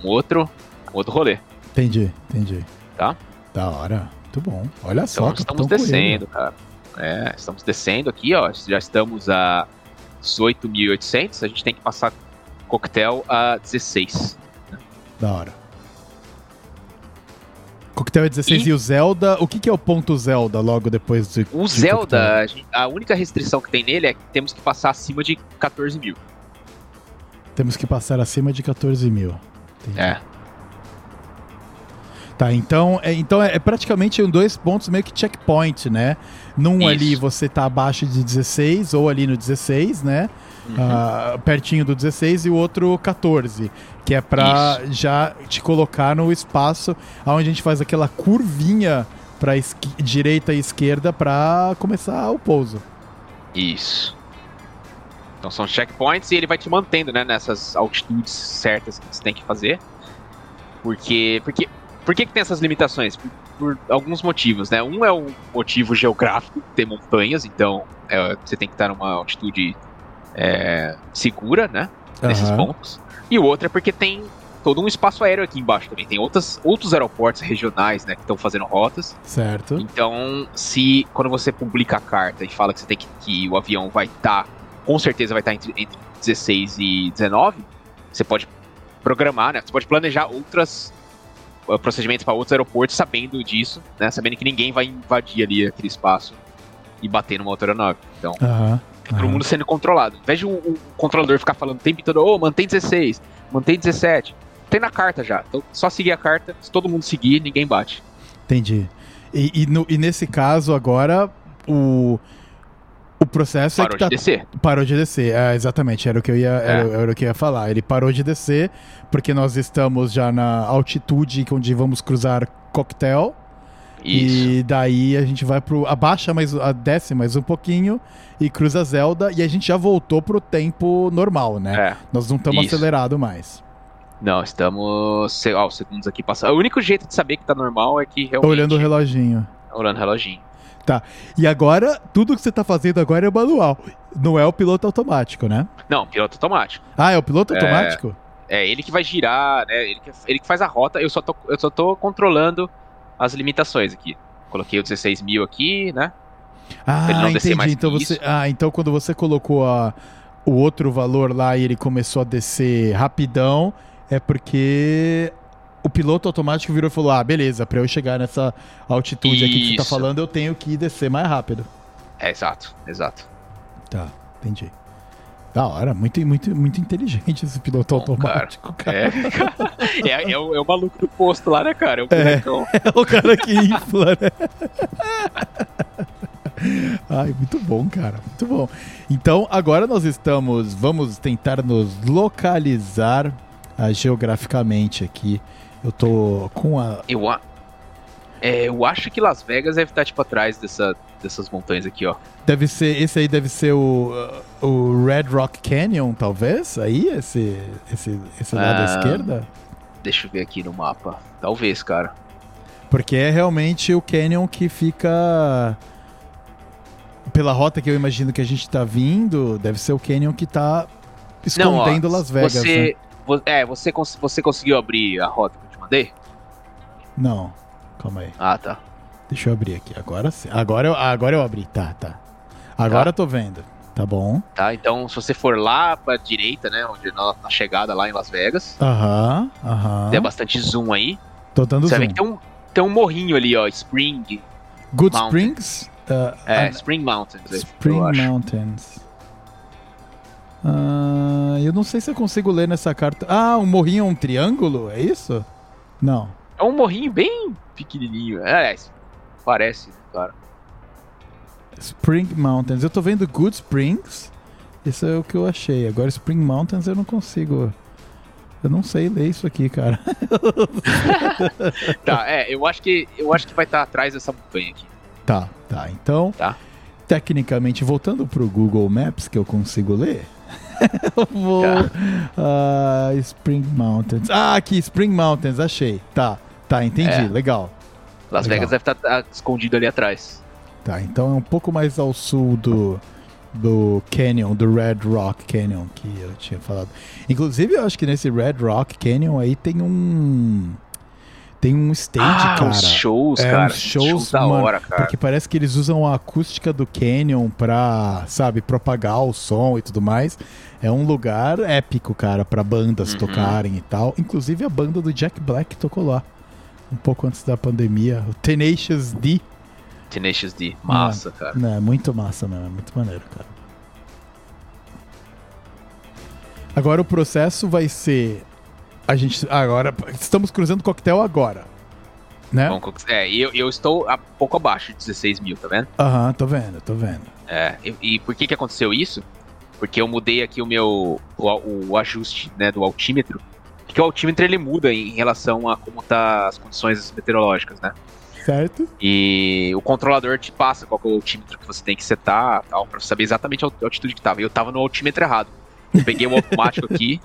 Um outro, um outro rolê. Entendi, entendi. Tá? Da hora. Muito bom. Olha então, só, estamos descendo, cara. É, estamos descendo aqui, ó. Já estamos a 18.800. A gente tem que passar coquetel a 16. Da hora. Coquetel é 16 e, e o Zelda, o que, que é o ponto Zelda logo depois do. O de Zelda, a, a, única restrição que tem nele é que temos que passar acima de 14 mil. Temos que passar acima de 14 mil. Entendi. É. Tá, então, é, então é, é, praticamente dois pontos meio que checkpoint, né? Num Isso. ali você tá abaixo de 16, ou ali no 16, né? Uhum. Uh, pertinho do 16 e o outro 14, que é para já te colocar no espaço onde a gente faz aquela curvinha para direita e esquerda para começar o pouso. Isso. Então são checkpoints e ele vai te mantendo, né, nessas altitudes certas que você tem que fazer. Porque, porque por que, que tem essas limitações? Por, por, alguns motivos, né? Um é o motivo geográfico, ter montanhas, então é, você tem que estar numa altitude é, segura, né? Nesses uhum. pontos. E o outro é porque tem todo um espaço aéreo aqui embaixo também. Tem outras, outros aeroportos regionais, né, que estão fazendo rotas. Certo. Então, se quando você publica a carta e fala que você tem que, que o avião vai estar, tá, com certeza vai estar tá entre, entre 16 e 19, você pode programar, né? Você pode planejar outras uh, procedimentos para outros aeroportos sabendo disso, né? Sabendo que ninguém vai invadir ali aquele espaço e bater numa outra aeronave. Então, uhum. é todo mundo sendo controlado. De o, o controlador ficar falando o tempo todo, ô, oh, mantém 16, mantém 17. Tem na carta já. Então, só seguir a carta. Se todo mundo seguir, ninguém bate. Entendi. E, e, no, e nesse caso, agora, o o processo parou é que tá... de descer. Parou de descer, é, exatamente, era o, que eu ia, era, é. era, o que eu ia falar. Ele parou de descer porque nós estamos já na altitude onde vamos cruzar coquetel. Isso. E daí a gente vai pro. Abaixa mais. A desce mais um pouquinho e cruza Zelda. E a gente já voltou pro tempo normal, né? É. Nós não estamos acelerado mais. Não, estamos. Ó, os segundos aqui passando. O único jeito de saber que tá normal é que realmente. Olhando o reloginho. Olhando o reloginho. Tá. E agora, tudo que você tá fazendo agora é manual. Não é o piloto automático, né? Não, piloto automático. Ah, é o piloto é... automático? É, ele que vai girar, né? Ele que, ele que faz a rota. Eu só, tô, eu só tô controlando as limitações aqui. Coloquei o 16 mil aqui, né? Ah, entendi. então você, ah, então quando você colocou a, o outro valor lá e ele começou a descer rapidão, é porque o piloto automático virou e falou: Ah, beleza, para eu chegar nessa altitude Isso. aqui que você tá falando, eu tenho que descer mais rápido. É, exato, exato. Tá, entendi. Da hora, muito, muito, muito inteligente esse piloto Bom, automático, cara. cara. É, é, é, o, é, o, maluco do posto lá, né, cara? É o, é, é o cara que infla, né? Ai, muito bom, cara. Muito bom. Então, agora nós estamos. Vamos tentar nos localizar uh, geograficamente aqui eu tô com a. Eu, a... é, eu acho que Las Vegas deve estar tipo atrás dessa, dessas montanhas aqui, ó. Deve ser. Esse aí deve ser o, o Red Rock Canyon, talvez? Aí, esse, esse, esse lado ah, à esquerda? Deixa eu ver aqui no mapa. Talvez, cara. Porque é realmente o canyon que fica. Pela rota que eu imagino que a gente tá vindo, deve ser o canyon que tá escondendo Não, ó, Las Vegas. Você, né? É, você, você conseguiu abrir a rota mandei? Não, calma aí. Ah, tá. Deixa eu abrir aqui. Agora sim. Agora eu, agora eu abri. Tá, tá. Agora tá. eu tô vendo. Tá bom. Tá, então se você for lá pra direita, né? Onde na, na chegada lá em Las Vegas. Aham, aham. Tem bastante zoom aí. Tô dando você zoom. Você vê que tem um, tem um morrinho ali, ó. Spring. Good Springs? Uh, é, uh, Spring Mountains. Spring Mountains. Uh, eu não sei se eu consigo ler nessa carta. Ah, um morrinho é um triângulo? É isso? Não. É um morrinho bem pequenininho. É, parece, cara. Spring Mountains. Eu tô vendo Good Springs. Isso é o que eu achei. Agora Spring Mountains eu não consigo. Eu não sei ler isso aqui, cara. tá, é, eu acho que eu acho que vai estar tá atrás dessa montanha aqui. Tá, tá. Então, tá. tecnicamente voltando pro Google Maps que eu consigo ler, eu vou. Uh, Spring Mountains. Ah, aqui, Spring Mountains, achei. Tá, tá, entendi. É. Legal. Las Legal. Vegas deve estar tá, tá escondido ali atrás. Tá, então é um pouco mais ao sul do, do Canyon, do Red Rock Canyon que eu tinha falado. Inclusive, eu acho que nesse Red Rock Canyon aí tem um tem um stage, ah, cara. Uns shows, é, cara. Uns shows, shows da mano, hora, cara. Porque parece que eles usam a acústica do Canyon pra, sabe, propagar o som e tudo mais. É um lugar épico, cara, pra bandas uhum. tocarem e tal. Inclusive a banda do Jack Black tocou lá. Um pouco antes da pandemia. O Tenacious D. Tenacious D. Massa, cara. É, muito massa mesmo. É muito maneiro, cara. Agora o processo vai ser a gente. Agora. Estamos cruzando o coquetel agora. Né? Bom, é, eu, eu estou a pouco abaixo de 16 mil, tá vendo? Aham, uhum, tô vendo, tô vendo. É, e, e, por que que aconteceu isso? Porque eu mudei aqui o meu. o, o ajuste né, do altímetro. Porque o altímetro ele muda em relação a como tá as condições meteorológicas, né? Certo. E o controlador te passa qual é o altímetro que você tem que setar, tal, pra saber exatamente a altitude que tava. E eu tava no altímetro errado. Eu peguei o automático aqui,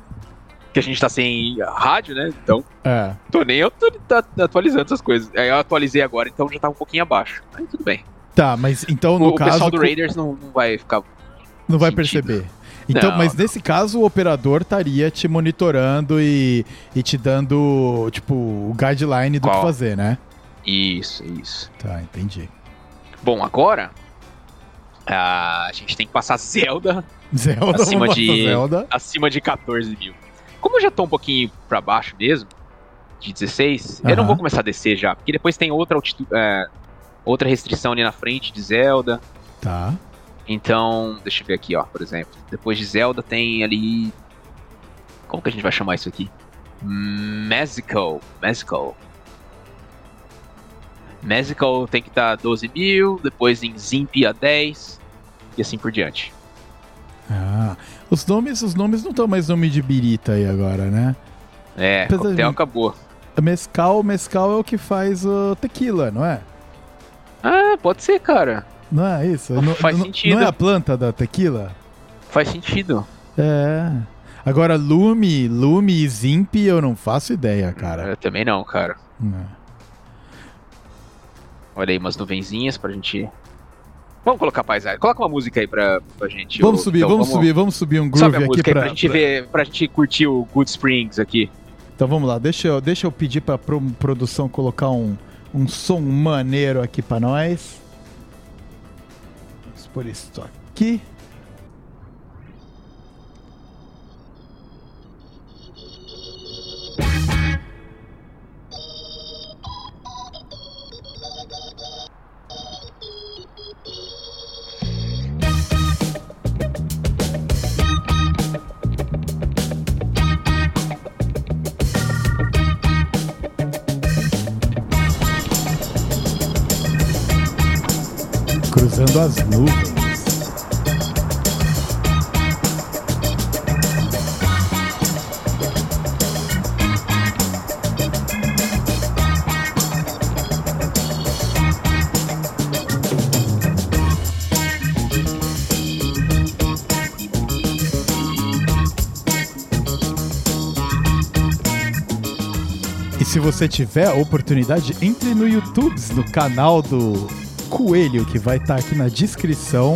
que a gente tá sem rádio, né? Então, é. tô nem eu tô atualizando essas coisas. Aí eu atualizei agora, então já tá um pouquinho abaixo. Aí tudo bem. Tá, mas então no o, caso... O pessoal do Raiders não, não vai ficar... Não vai sentido. perceber. Então, não, mas não. nesse caso o operador estaria te monitorando e, e te dando, tipo, o guideline do Qual? que fazer, né? Isso, isso. Tá, entendi. Bom, agora a gente tem que passar Zelda, Zelda acima de Zelda. acima de 14 mil. Como eu já tô um pouquinho para baixo mesmo, de 16, uhum. eu não vou começar a descer já, porque depois tem outra altitude, é, outra restrição ali na frente de Zelda. Tá. Então, deixa eu ver aqui, ó, por exemplo. Depois de Zelda tem ali. Como que a gente vai chamar isso aqui? Mexico. Mexico. Mexico tem que estar tá 12 mil, depois em Zimp a 10 e assim por diante. Ah, os nomes, os nomes não estão mais nome de birita aí agora, né? É, o coquetel de... acabou. Mescal, mescal é o que faz o tequila, não é? Ah, pode ser, cara. Não é isso? Não, faz não, sentido. Não é a planta da tequila? Faz sentido. É. Agora, Lume, Lume e Zimp eu não faço ideia, cara. Eu também não, cara. É. Olha aí umas nuvenzinhas pra gente Vamos colocar paisagem. Coloca uma música aí pra, pra gente. Vamos subir, então, vamos, vamos, subir, vamos subir um groove aqui música pra, pra gente ver, pra gente curtir o Good Springs aqui. Então vamos lá, deixa eu, deixa eu pedir pra produção colocar um, um som maneiro aqui pra nós. Vamos por isso aqui. Cruzando as nuvens. E se você tiver a oportunidade, entre no YouTube, no canal do Coelho, que vai estar tá aqui na descrição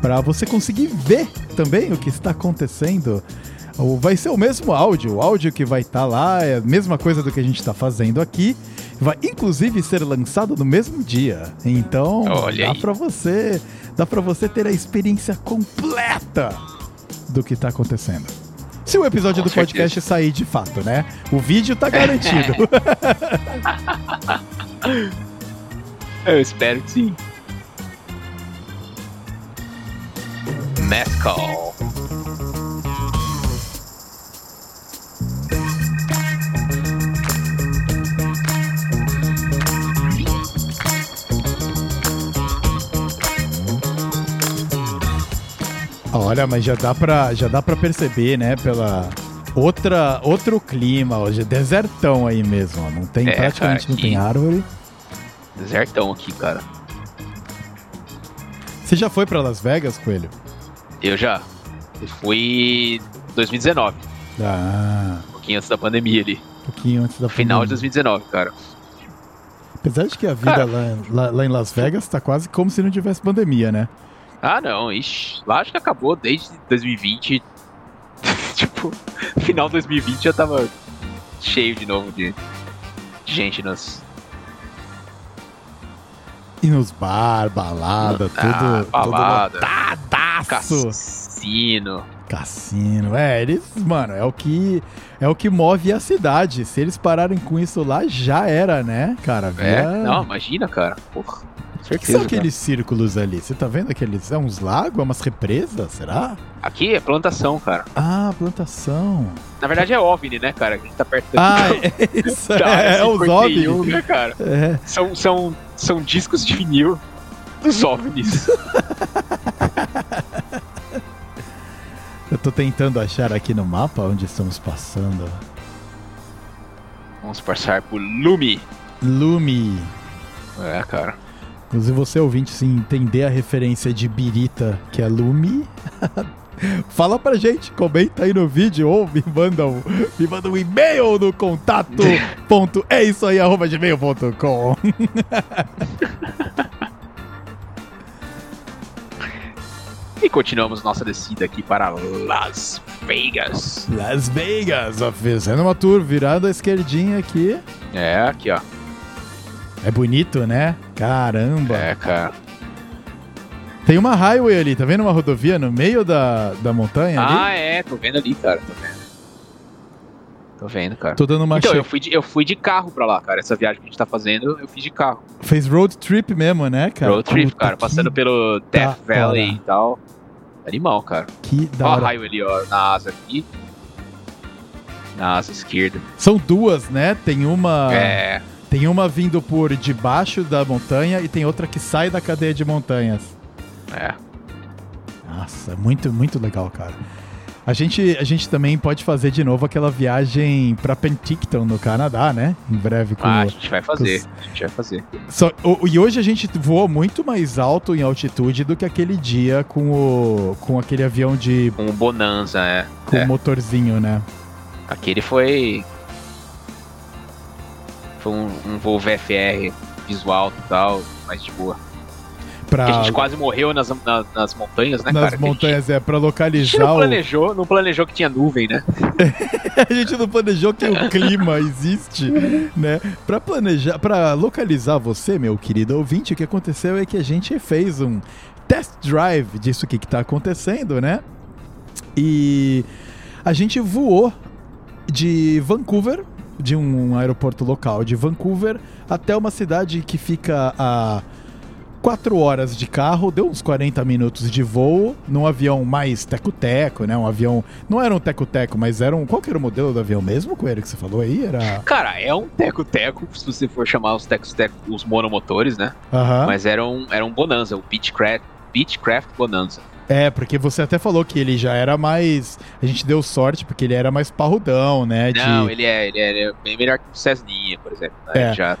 para você conseguir ver também o que está acontecendo. Vai ser o mesmo áudio, o áudio que vai estar tá lá é a mesma coisa do que a gente está fazendo aqui. Vai inclusive ser lançado no mesmo dia. Então, Olha dá para você, dá para você ter a experiência completa do que está acontecendo. Se o episódio Com do certeza. podcast sair de fato, né? O vídeo tá garantido. Eu espero que sim. Mescal. Olha, mas já dá pra, já dá pra perceber, né, pela outra, outro clima, hoje desertão aí mesmo, ó. não tem, é, praticamente cara, não tem árvore. Desertão aqui, cara. Você já foi para Las Vegas, Coelho? Eu já. Eu fui 2019. Ah. Um pouquinho antes da pandemia ali. Um pouquinho antes da Final pandemia. de 2019, cara. Apesar de que a vida lá, lá, lá, em Las Vegas tá quase como se não tivesse pandemia, né? Ah, não. Ixi, lá acho que acabou desde 2020. tipo, final de 2020 já tava cheio de novo de, gente nos. E nos bar, balada, ah, tudo. Balada. Tudo Cassino. Cassino. É, eles, mano, é o que é o que move a cidade. Se eles pararem com isso lá, já era, né, cara? Via... É, não, imagina, cara. Porra. O que são aqueles círculos ali? Você tá vendo aqueles. É uns lagos, é umas represas, será? Aqui é plantação, cara. Ah, plantação. Na verdade é OVNI, né, cara? A gente tá perto Ah, é isso. tá, é, é os OVNI. né, cara? É. São, são, são discos de vinil dos OVNIs. Eu tô tentando achar aqui no mapa onde estamos passando. Vamos passar por Lumi. Lumi. É, cara. Inclusive você ouvinte, se entender a referência de Birita, que é Lumi, fala pra gente, comenta aí no vídeo ou me manda um, me manda um e-mail no contato ponto, é isso aí, arroba gmail.com. E continuamos nossa descida aqui para Las Vegas. Las Vegas, fazendo uma tour, virando a esquerdinha aqui. É, aqui ó. É bonito, né? Caramba. É, cara. Tem uma highway ali, tá vendo uma rodovia no meio da, da montanha ah, ali? é, tô vendo ali, cara, tô vendo. Tô vendo, cara. Tô dando uma Então, che... eu, fui de, eu fui de carro pra lá, cara. Essa viagem que a gente tá fazendo, eu fiz de carro. Fez road trip mesmo, né, cara? Road trip, Puta cara. Passando pelo Death Valley hora. e tal. Animal, cara. Que da ó hora. a raio ali, ó, na asa aqui. Na asa esquerda. São duas, né? Tem uma. É. Tem uma vindo por debaixo da montanha e tem outra que sai da cadeia de montanhas. É. Nossa, muito, muito legal, cara. A gente, a gente também pode fazer de novo aquela viagem para Penticton, no Canadá, né? Em breve. Com ah, a gente vai fazer. Os... A gente vai fazer. Só, o, e hoje a gente voou muito mais alto em altitude do que aquele dia com o com aquele avião de. Com o Bonanza, é. Com é. o motorzinho, né? Aquele foi. Foi um, um voo VFR visual e tal, mais de boa pra... a gente quase morreu nas, nas, nas montanhas, né, nas cara? Nas montanhas, gente, é, pra localizar. A gente não planejou, não planejou que tinha nuvem, né? a gente não planejou que o clima existe, né? Pra planejar, pra localizar você, meu querido ouvinte, o que aconteceu é que a gente fez um test drive disso que, que tá acontecendo, né? E a gente voou de Vancouver, de um aeroporto local de Vancouver, até uma cidade que fica a 4 horas de carro, deu uns 40 minutos de voo num avião mais teco-teco, né? Um avião. Não era um teco-teco, mas era um. Qual que era o modelo do avião mesmo, Coelho, que você falou aí? Era. Cara, é um teco-teco, se você for chamar os tecos-teco, os monomotores, né? Uhum. Mas era um, era um Bonanza, o Beechcraft, Beechcraft Bonanza. É, porque você até falou que ele já era mais. A gente deu sorte porque ele era mais parrudão, né? De... Não, ele é, ele é bem melhor que o Cessninha, por exemplo. Né? É. Ele já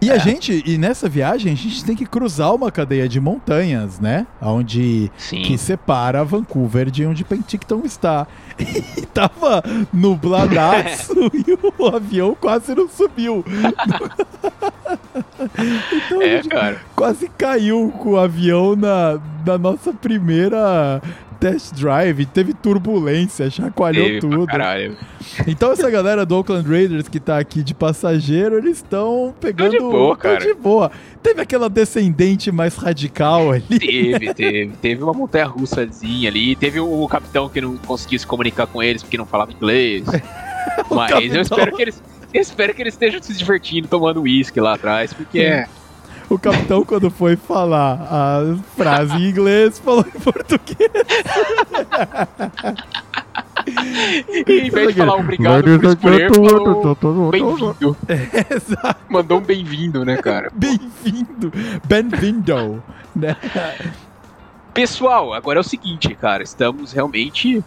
e é. a gente, e nessa viagem, a gente tem que cruzar uma cadeia de montanhas, né? Onde Sim. que separa Vancouver de onde Penticton está. E tava nubladaço e o avião quase não subiu. então é, cara. quase caiu com o avião na, na nossa primeira test drive, teve turbulência, chacoalhou teve tudo. Caralho. Então essa galera do Oakland Raiders que tá aqui de passageiro, eles estão pegando. Tô de boa, cara. de boa. Teve aquela descendente mais radical ali. Teve, teve. Teve uma montanha russazinha ali. Teve o capitão que não conseguia se comunicar com eles porque não falava inglês. Mas capitão... eu espero que eles. Eu espero que eles estejam se divertindo tomando uísque lá atrás, porque é o capitão, quando foi falar a frase em inglês, falou em português. e em vez de falar obrigado por escolher, falou bem-vindo. Exato. Mandou um bem-vindo, né, cara? Bem-vindo. Bem-vindo. Né? Pessoal, agora é o seguinte, cara. Estamos realmente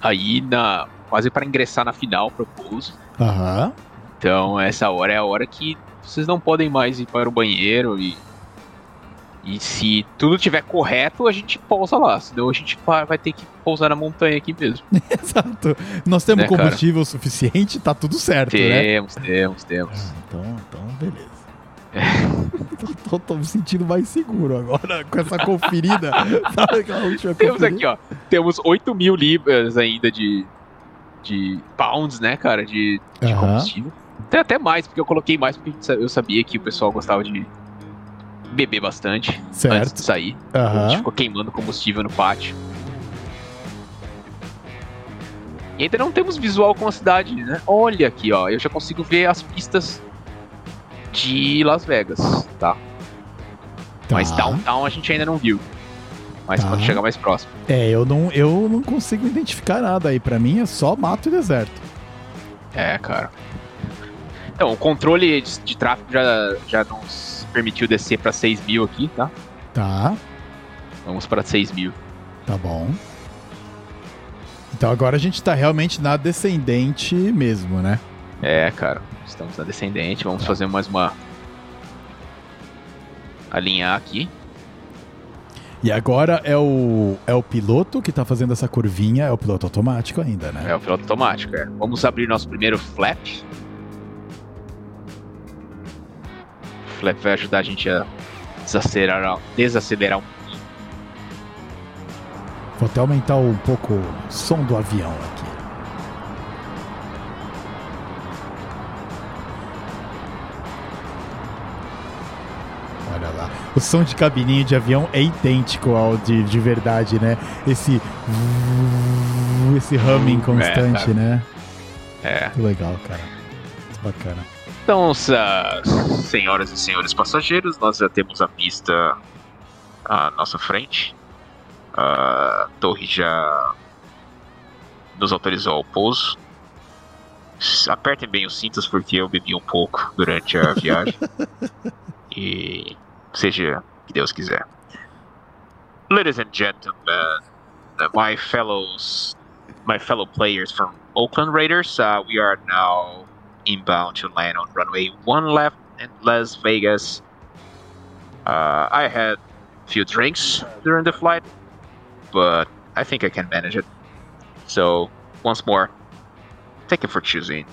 aí na quase para ingressar na final pro pouso. Aham. Então, essa hora é a hora que vocês não podem mais ir para o banheiro e E se tudo tiver correto, a gente pousa lá. Senão a gente vai ter que pousar na montanha aqui mesmo. Exato. Nós temos né, combustível cara? suficiente, tá tudo certo, temos, né? Temos, temos, temos. Ah, então, então, beleza. tô, tô, me sentindo mais seguro agora com essa conferida. Sabe aquela última Temos aqui, ó. Temos 8 mil libras ainda de, de pounds, né, cara, de, de combustível. Tem até mais, porque eu coloquei mais porque eu sabia que o pessoal gostava de beber bastante certo. antes de sair. Uhum. A gente ficou queimando combustível no pátio. E ainda não temos visual com a cidade, né? Olha aqui, ó. Eu já consigo ver as pistas de Las Vegas, tá? tá. Mas downtown a gente ainda não viu. Mas tá. quando chegar mais próximo. É, eu não, eu não consigo identificar nada aí. Pra mim é só mato e deserto. É, cara. Então, o controle de, de tráfego já, já nos permitiu descer pra 6 mil aqui, tá? Tá. Vamos pra 6 mil. Tá bom. Então agora a gente tá realmente na descendente mesmo, né? É, cara. Estamos na descendente. Vamos tá. fazer mais uma. Alinhar aqui. E agora é o, é o piloto que tá fazendo essa curvinha, é o piloto automático ainda, né? É o piloto automático, é. Vamos abrir nosso primeiro flap. Flap vai ajudar a gente a desacelerar, desacelerar um pouquinho. Vou até aumentar um pouco o som do avião aqui. o som de cabininho de avião é idêntico ao de, de verdade, né? Esse. Esse humming constante, é, né? É. Que legal, cara. Muito bacana. Então, senhoras e senhores passageiros, nós já temos a pista à nossa frente. A torre já nos autorizou ao pouso. Apertem bem os cintos porque eu bebi um pouco durante a viagem. e seja que Deus quiser. Ladies and gentlemen, my fellows, my fellow players from Oakland Raiders, uh, we are now inbound to land on runway one left in Las Vegas. Uh, I had a few drinks during the flight, but I think I can manage it. So, once more, thank you for choosing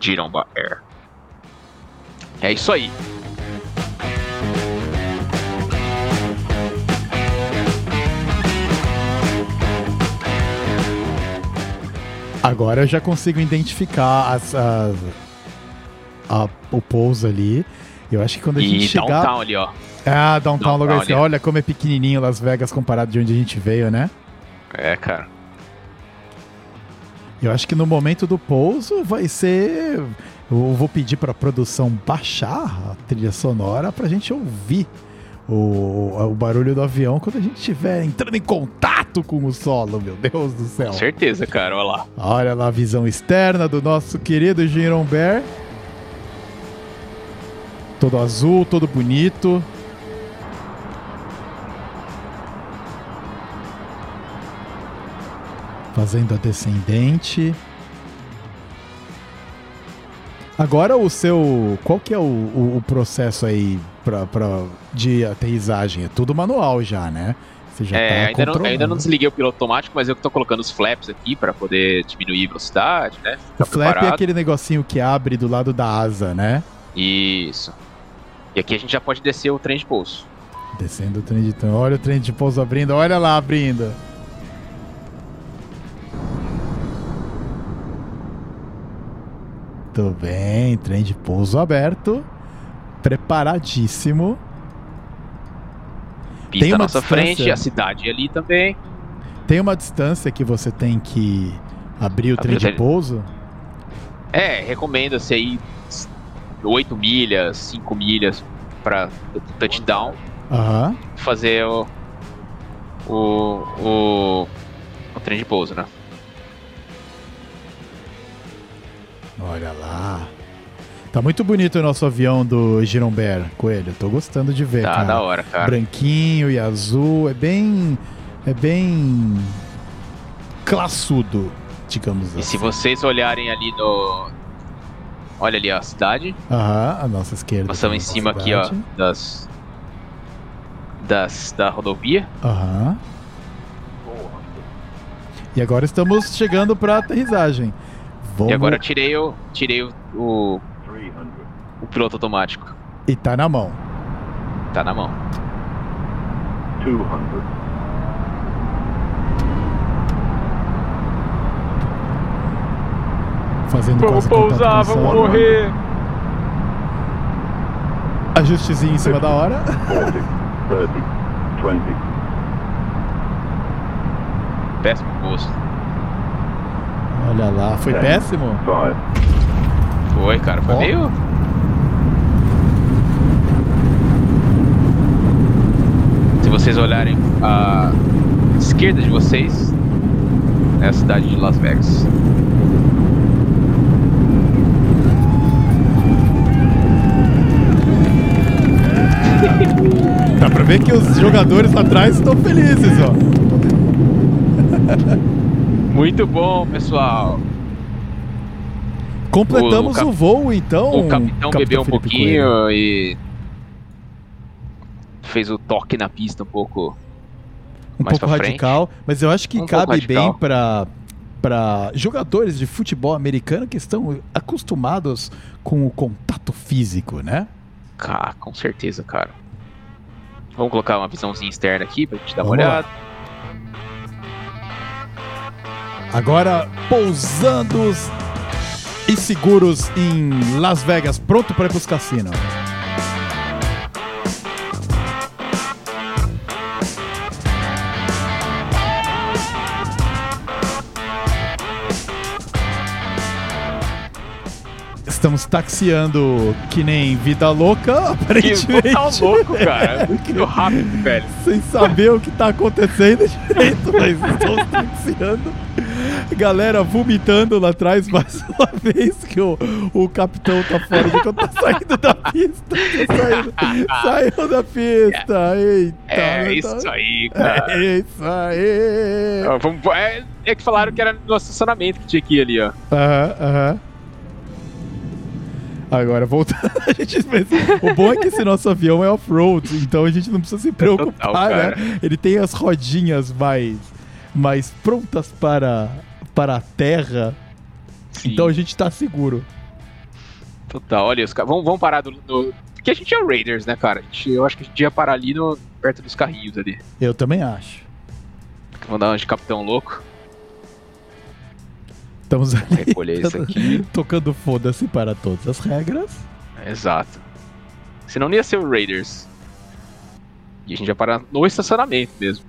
Giromba Air. É isso aí. Agora eu já consigo identificar as, as a, o pouso ali. Eu acho que quando a gente e chegar... downtown ali, ó. Ah, downtown, downtown logo assim. Olha como é pequenininho Las Vegas comparado de onde a gente veio, né? É, cara. Eu acho que no momento do pouso vai ser... Eu vou pedir pra produção baixar a trilha sonora pra gente ouvir o, o barulho do avião quando a gente estiver entrando em contato com o solo, meu Deus do céu. Com certeza, cara, olha lá. Olha lá a visão externa do nosso querido Giron Bear. Todo azul, todo bonito. Fazendo a descendente. Agora o seu. Qual que é o, o, o processo aí pra, pra, de aterrissagem? É tudo manual já, né? Você já é, tá ainda, não, ainda não desliguei o piloto automático, mas eu que tô colocando os flaps aqui para poder diminuir a velocidade, né? Ficar o flap preparado. é aquele negocinho que abre do lado da asa, né? Isso. E aqui a gente já pode descer o trem de pouso. Descendo o trem de pouso. Olha o trem de pouso abrindo, olha lá abrindo. Muito bem, trem de pouso aberto. Preparadíssimo. Pista tem uma nossa distância... frente, a cidade ali também. Tem uma distância que você tem que abrir o trem de pouso? É, recomenda-se aí 8 milhas, 5 milhas para touchdown. Uhum. Fazer o, o, o, o trem de pouso, né? Olha lá. Tá muito bonito o nosso avião do Giromber, Coelho. Tô gostando de ver, tá, cara. da hora, cara. Branquinho e azul. É bem... É bem... Classudo, digamos assim. E se assim. vocês olharem ali no... Olha ali ó, a cidade. Aham, a nossa esquerda. Nós estamos em cima aqui, ó, das... das, da rodovia. Aham. E agora estamos chegando para aterrissagem. Vamos... E agora tirei o tirei o, o, o piloto automático. E tá na mão. Tá na mão. 200. Fazendo vamos pousar, vamos morrer. Ajustezinho em cima da hora. 40, 30, 20. Péssimo posto. Olha lá, foi péssimo? Foi, cara, foi oh. meio. Vocês olharem a esquerda de vocês, é a cidade de Las Vegas. Dá pra ver que os jogadores lá atrás estão felizes, ó. Muito bom, pessoal. Completamos o, cap... o voo, então. O capitão, capitão bebeu um Felipe pouquinho Coelho. e fez o toque na pista um pouco um mais pouco radical, frente. mas eu acho que um cabe bem para para jogadores de futebol americano que estão acostumados com o contato físico, né? Ah, com certeza, cara. Vamos colocar uma visãozinha externa aqui pra gente dar Vamos uma olhada. Lá. Agora pousando e seguros em Las Vegas, pronto para ir para os cassinos. Estamos taxiando que nem vida louca, aparentemente. Que tá louco, cara. Muito rápido, velho. Sem saber o que tá acontecendo direito, mas estamos taxiando. Galera vomitando lá atrás mais uma vez que o, o capitão tá fora de quando tá saindo da pista. Tá saindo, saiu da pista. Eita. É isso aí, cara. É isso aí. É, é que falaram que era no estacionamento que tinha que ir ali, ó. Aham, aham. Agora, voltando, a gente o bom é que esse nosso avião é off-road, então a gente não precisa se preocupar, Total, né? Ele tem as rodinhas mais, mais prontas para, para a terra, Sim. então a gente tá seguro. Total, olha, os caras vamos, vamos parar no, no, Porque a gente é o Raiders, né, cara? Gente, eu acho que a gente ia parar ali no, perto dos carrinhos ali. Eu também acho. Vamos dar uma de capitão louco. Estamos ali recolher isso aqui. tocando foda-se para todas as regras. Exato. Senão não ia ser o Raiders. E a gente ia parar no estacionamento mesmo.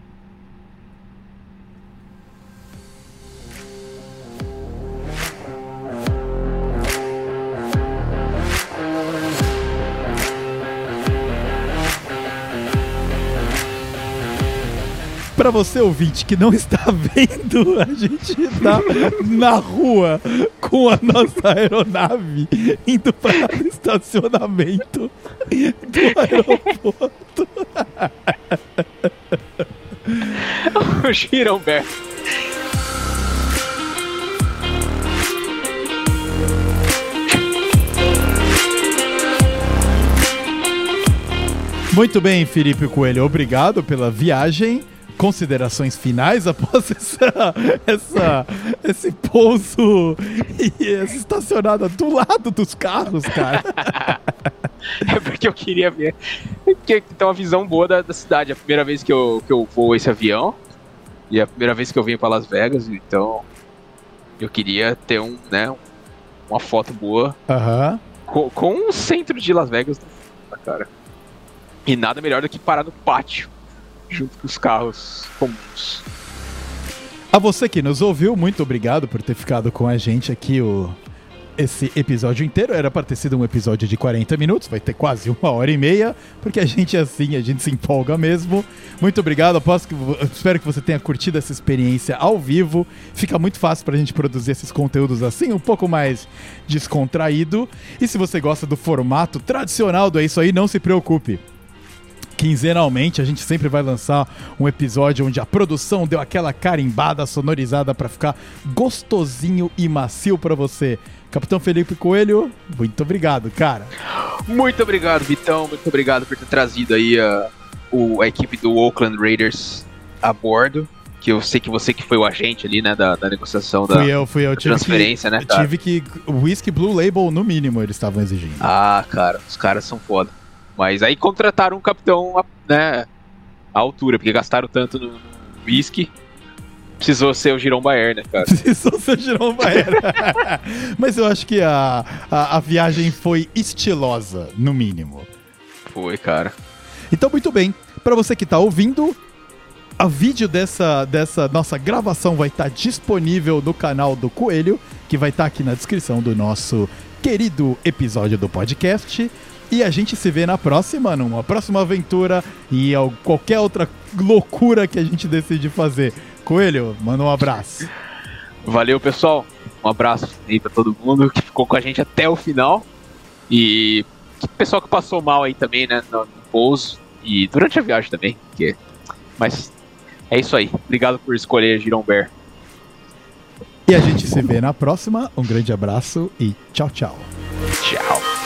Para você ouvinte que não está vendo, a gente está na rua com a nossa aeronave indo para o estacionamento do aeroporto. o Giromberto. Muito bem, Felipe Coelho, obrigado pela viagem considerações finais após essa, essa, esse pouso e essa estacionada do lado dos carros, cara? é porque eu queria ver que tem uma visão boa da, da, cidade. É a primeira vez que eu, que eu vou esse avião e é a primeira vez que eu venho para Las Vegas, então eu queria ter um, né, uma foto boa uhum. com, com o centro de Las Vegas cara. E nada melhor do que parar no pátio junto com os carros comuns. A você que nos ouviu, muito obrigado por ter ficado com a gente aqui o esse episódio inteiro. Era para ter sido um episódio de 40 minutos, vai ter quase uma hora e meia, porque a gente é assim, a gente se empolga mesmo. Muito obrigado, aposto que, espero que você tenha curtido essa experiência ao vivo. Fica muito fácil para a gente produzir esses conteúdos assim, um pouco mais descontraído. E se você gosta do formato tradicional do É Isso Aí, não se preocupe quinzenalmente a gente sempre vai lançar um episódio onde a produção deu aquela carimbada sonorizada para ficar gostosinho e macio para você. Capitão Felipe Coelho, muito obrigado, cara. Muito obrigado, Vitão. Muito obrigado por ter trazido aí a, o, a equipe do Oakland Raiders a bordo. Que eu sei que você que foi o agente ali, né, da, da negociação da, fui eu, fui eu. transferência, que, né? Cara? Tive que. Whisky Blue Label, no mínimo, eles estavam exigindo. Ah, cara, os caras são foda. Mas aí contrataram um capitão, né, à altura, porque gastaram tanto no, whisky. Precisou ser o Girão Baer, né, cara? Precisou ser o Girão Baer. Mas eu acho que a, a, a viagem foi estilosa, no mínimo. Foi, cara. Então, muito bem. Para você que tá ouvindo, o vídeo dessa, dessa nossa gravação vai estar tá disponível no canal do Coelho, que vai estar tá aqui na descrição do nosso querido episódio do podcast. E a gente se vê na próxima, numa próxima aventura e qualquer outra loucura que a gente decide fazer. Coelho, manda um abraço. Valeu, pessoal. Um abraço aí pra todo mundo que ficou com a gente até o final. E pessoal que passou mal aí também, né, no, pouso e durante a viagem também. Que... Mas é isso aí. Obrigado por escolher Girão Bear. E a gente se vê na próxima. Um grande abraço e tchau, tchau. Tchau.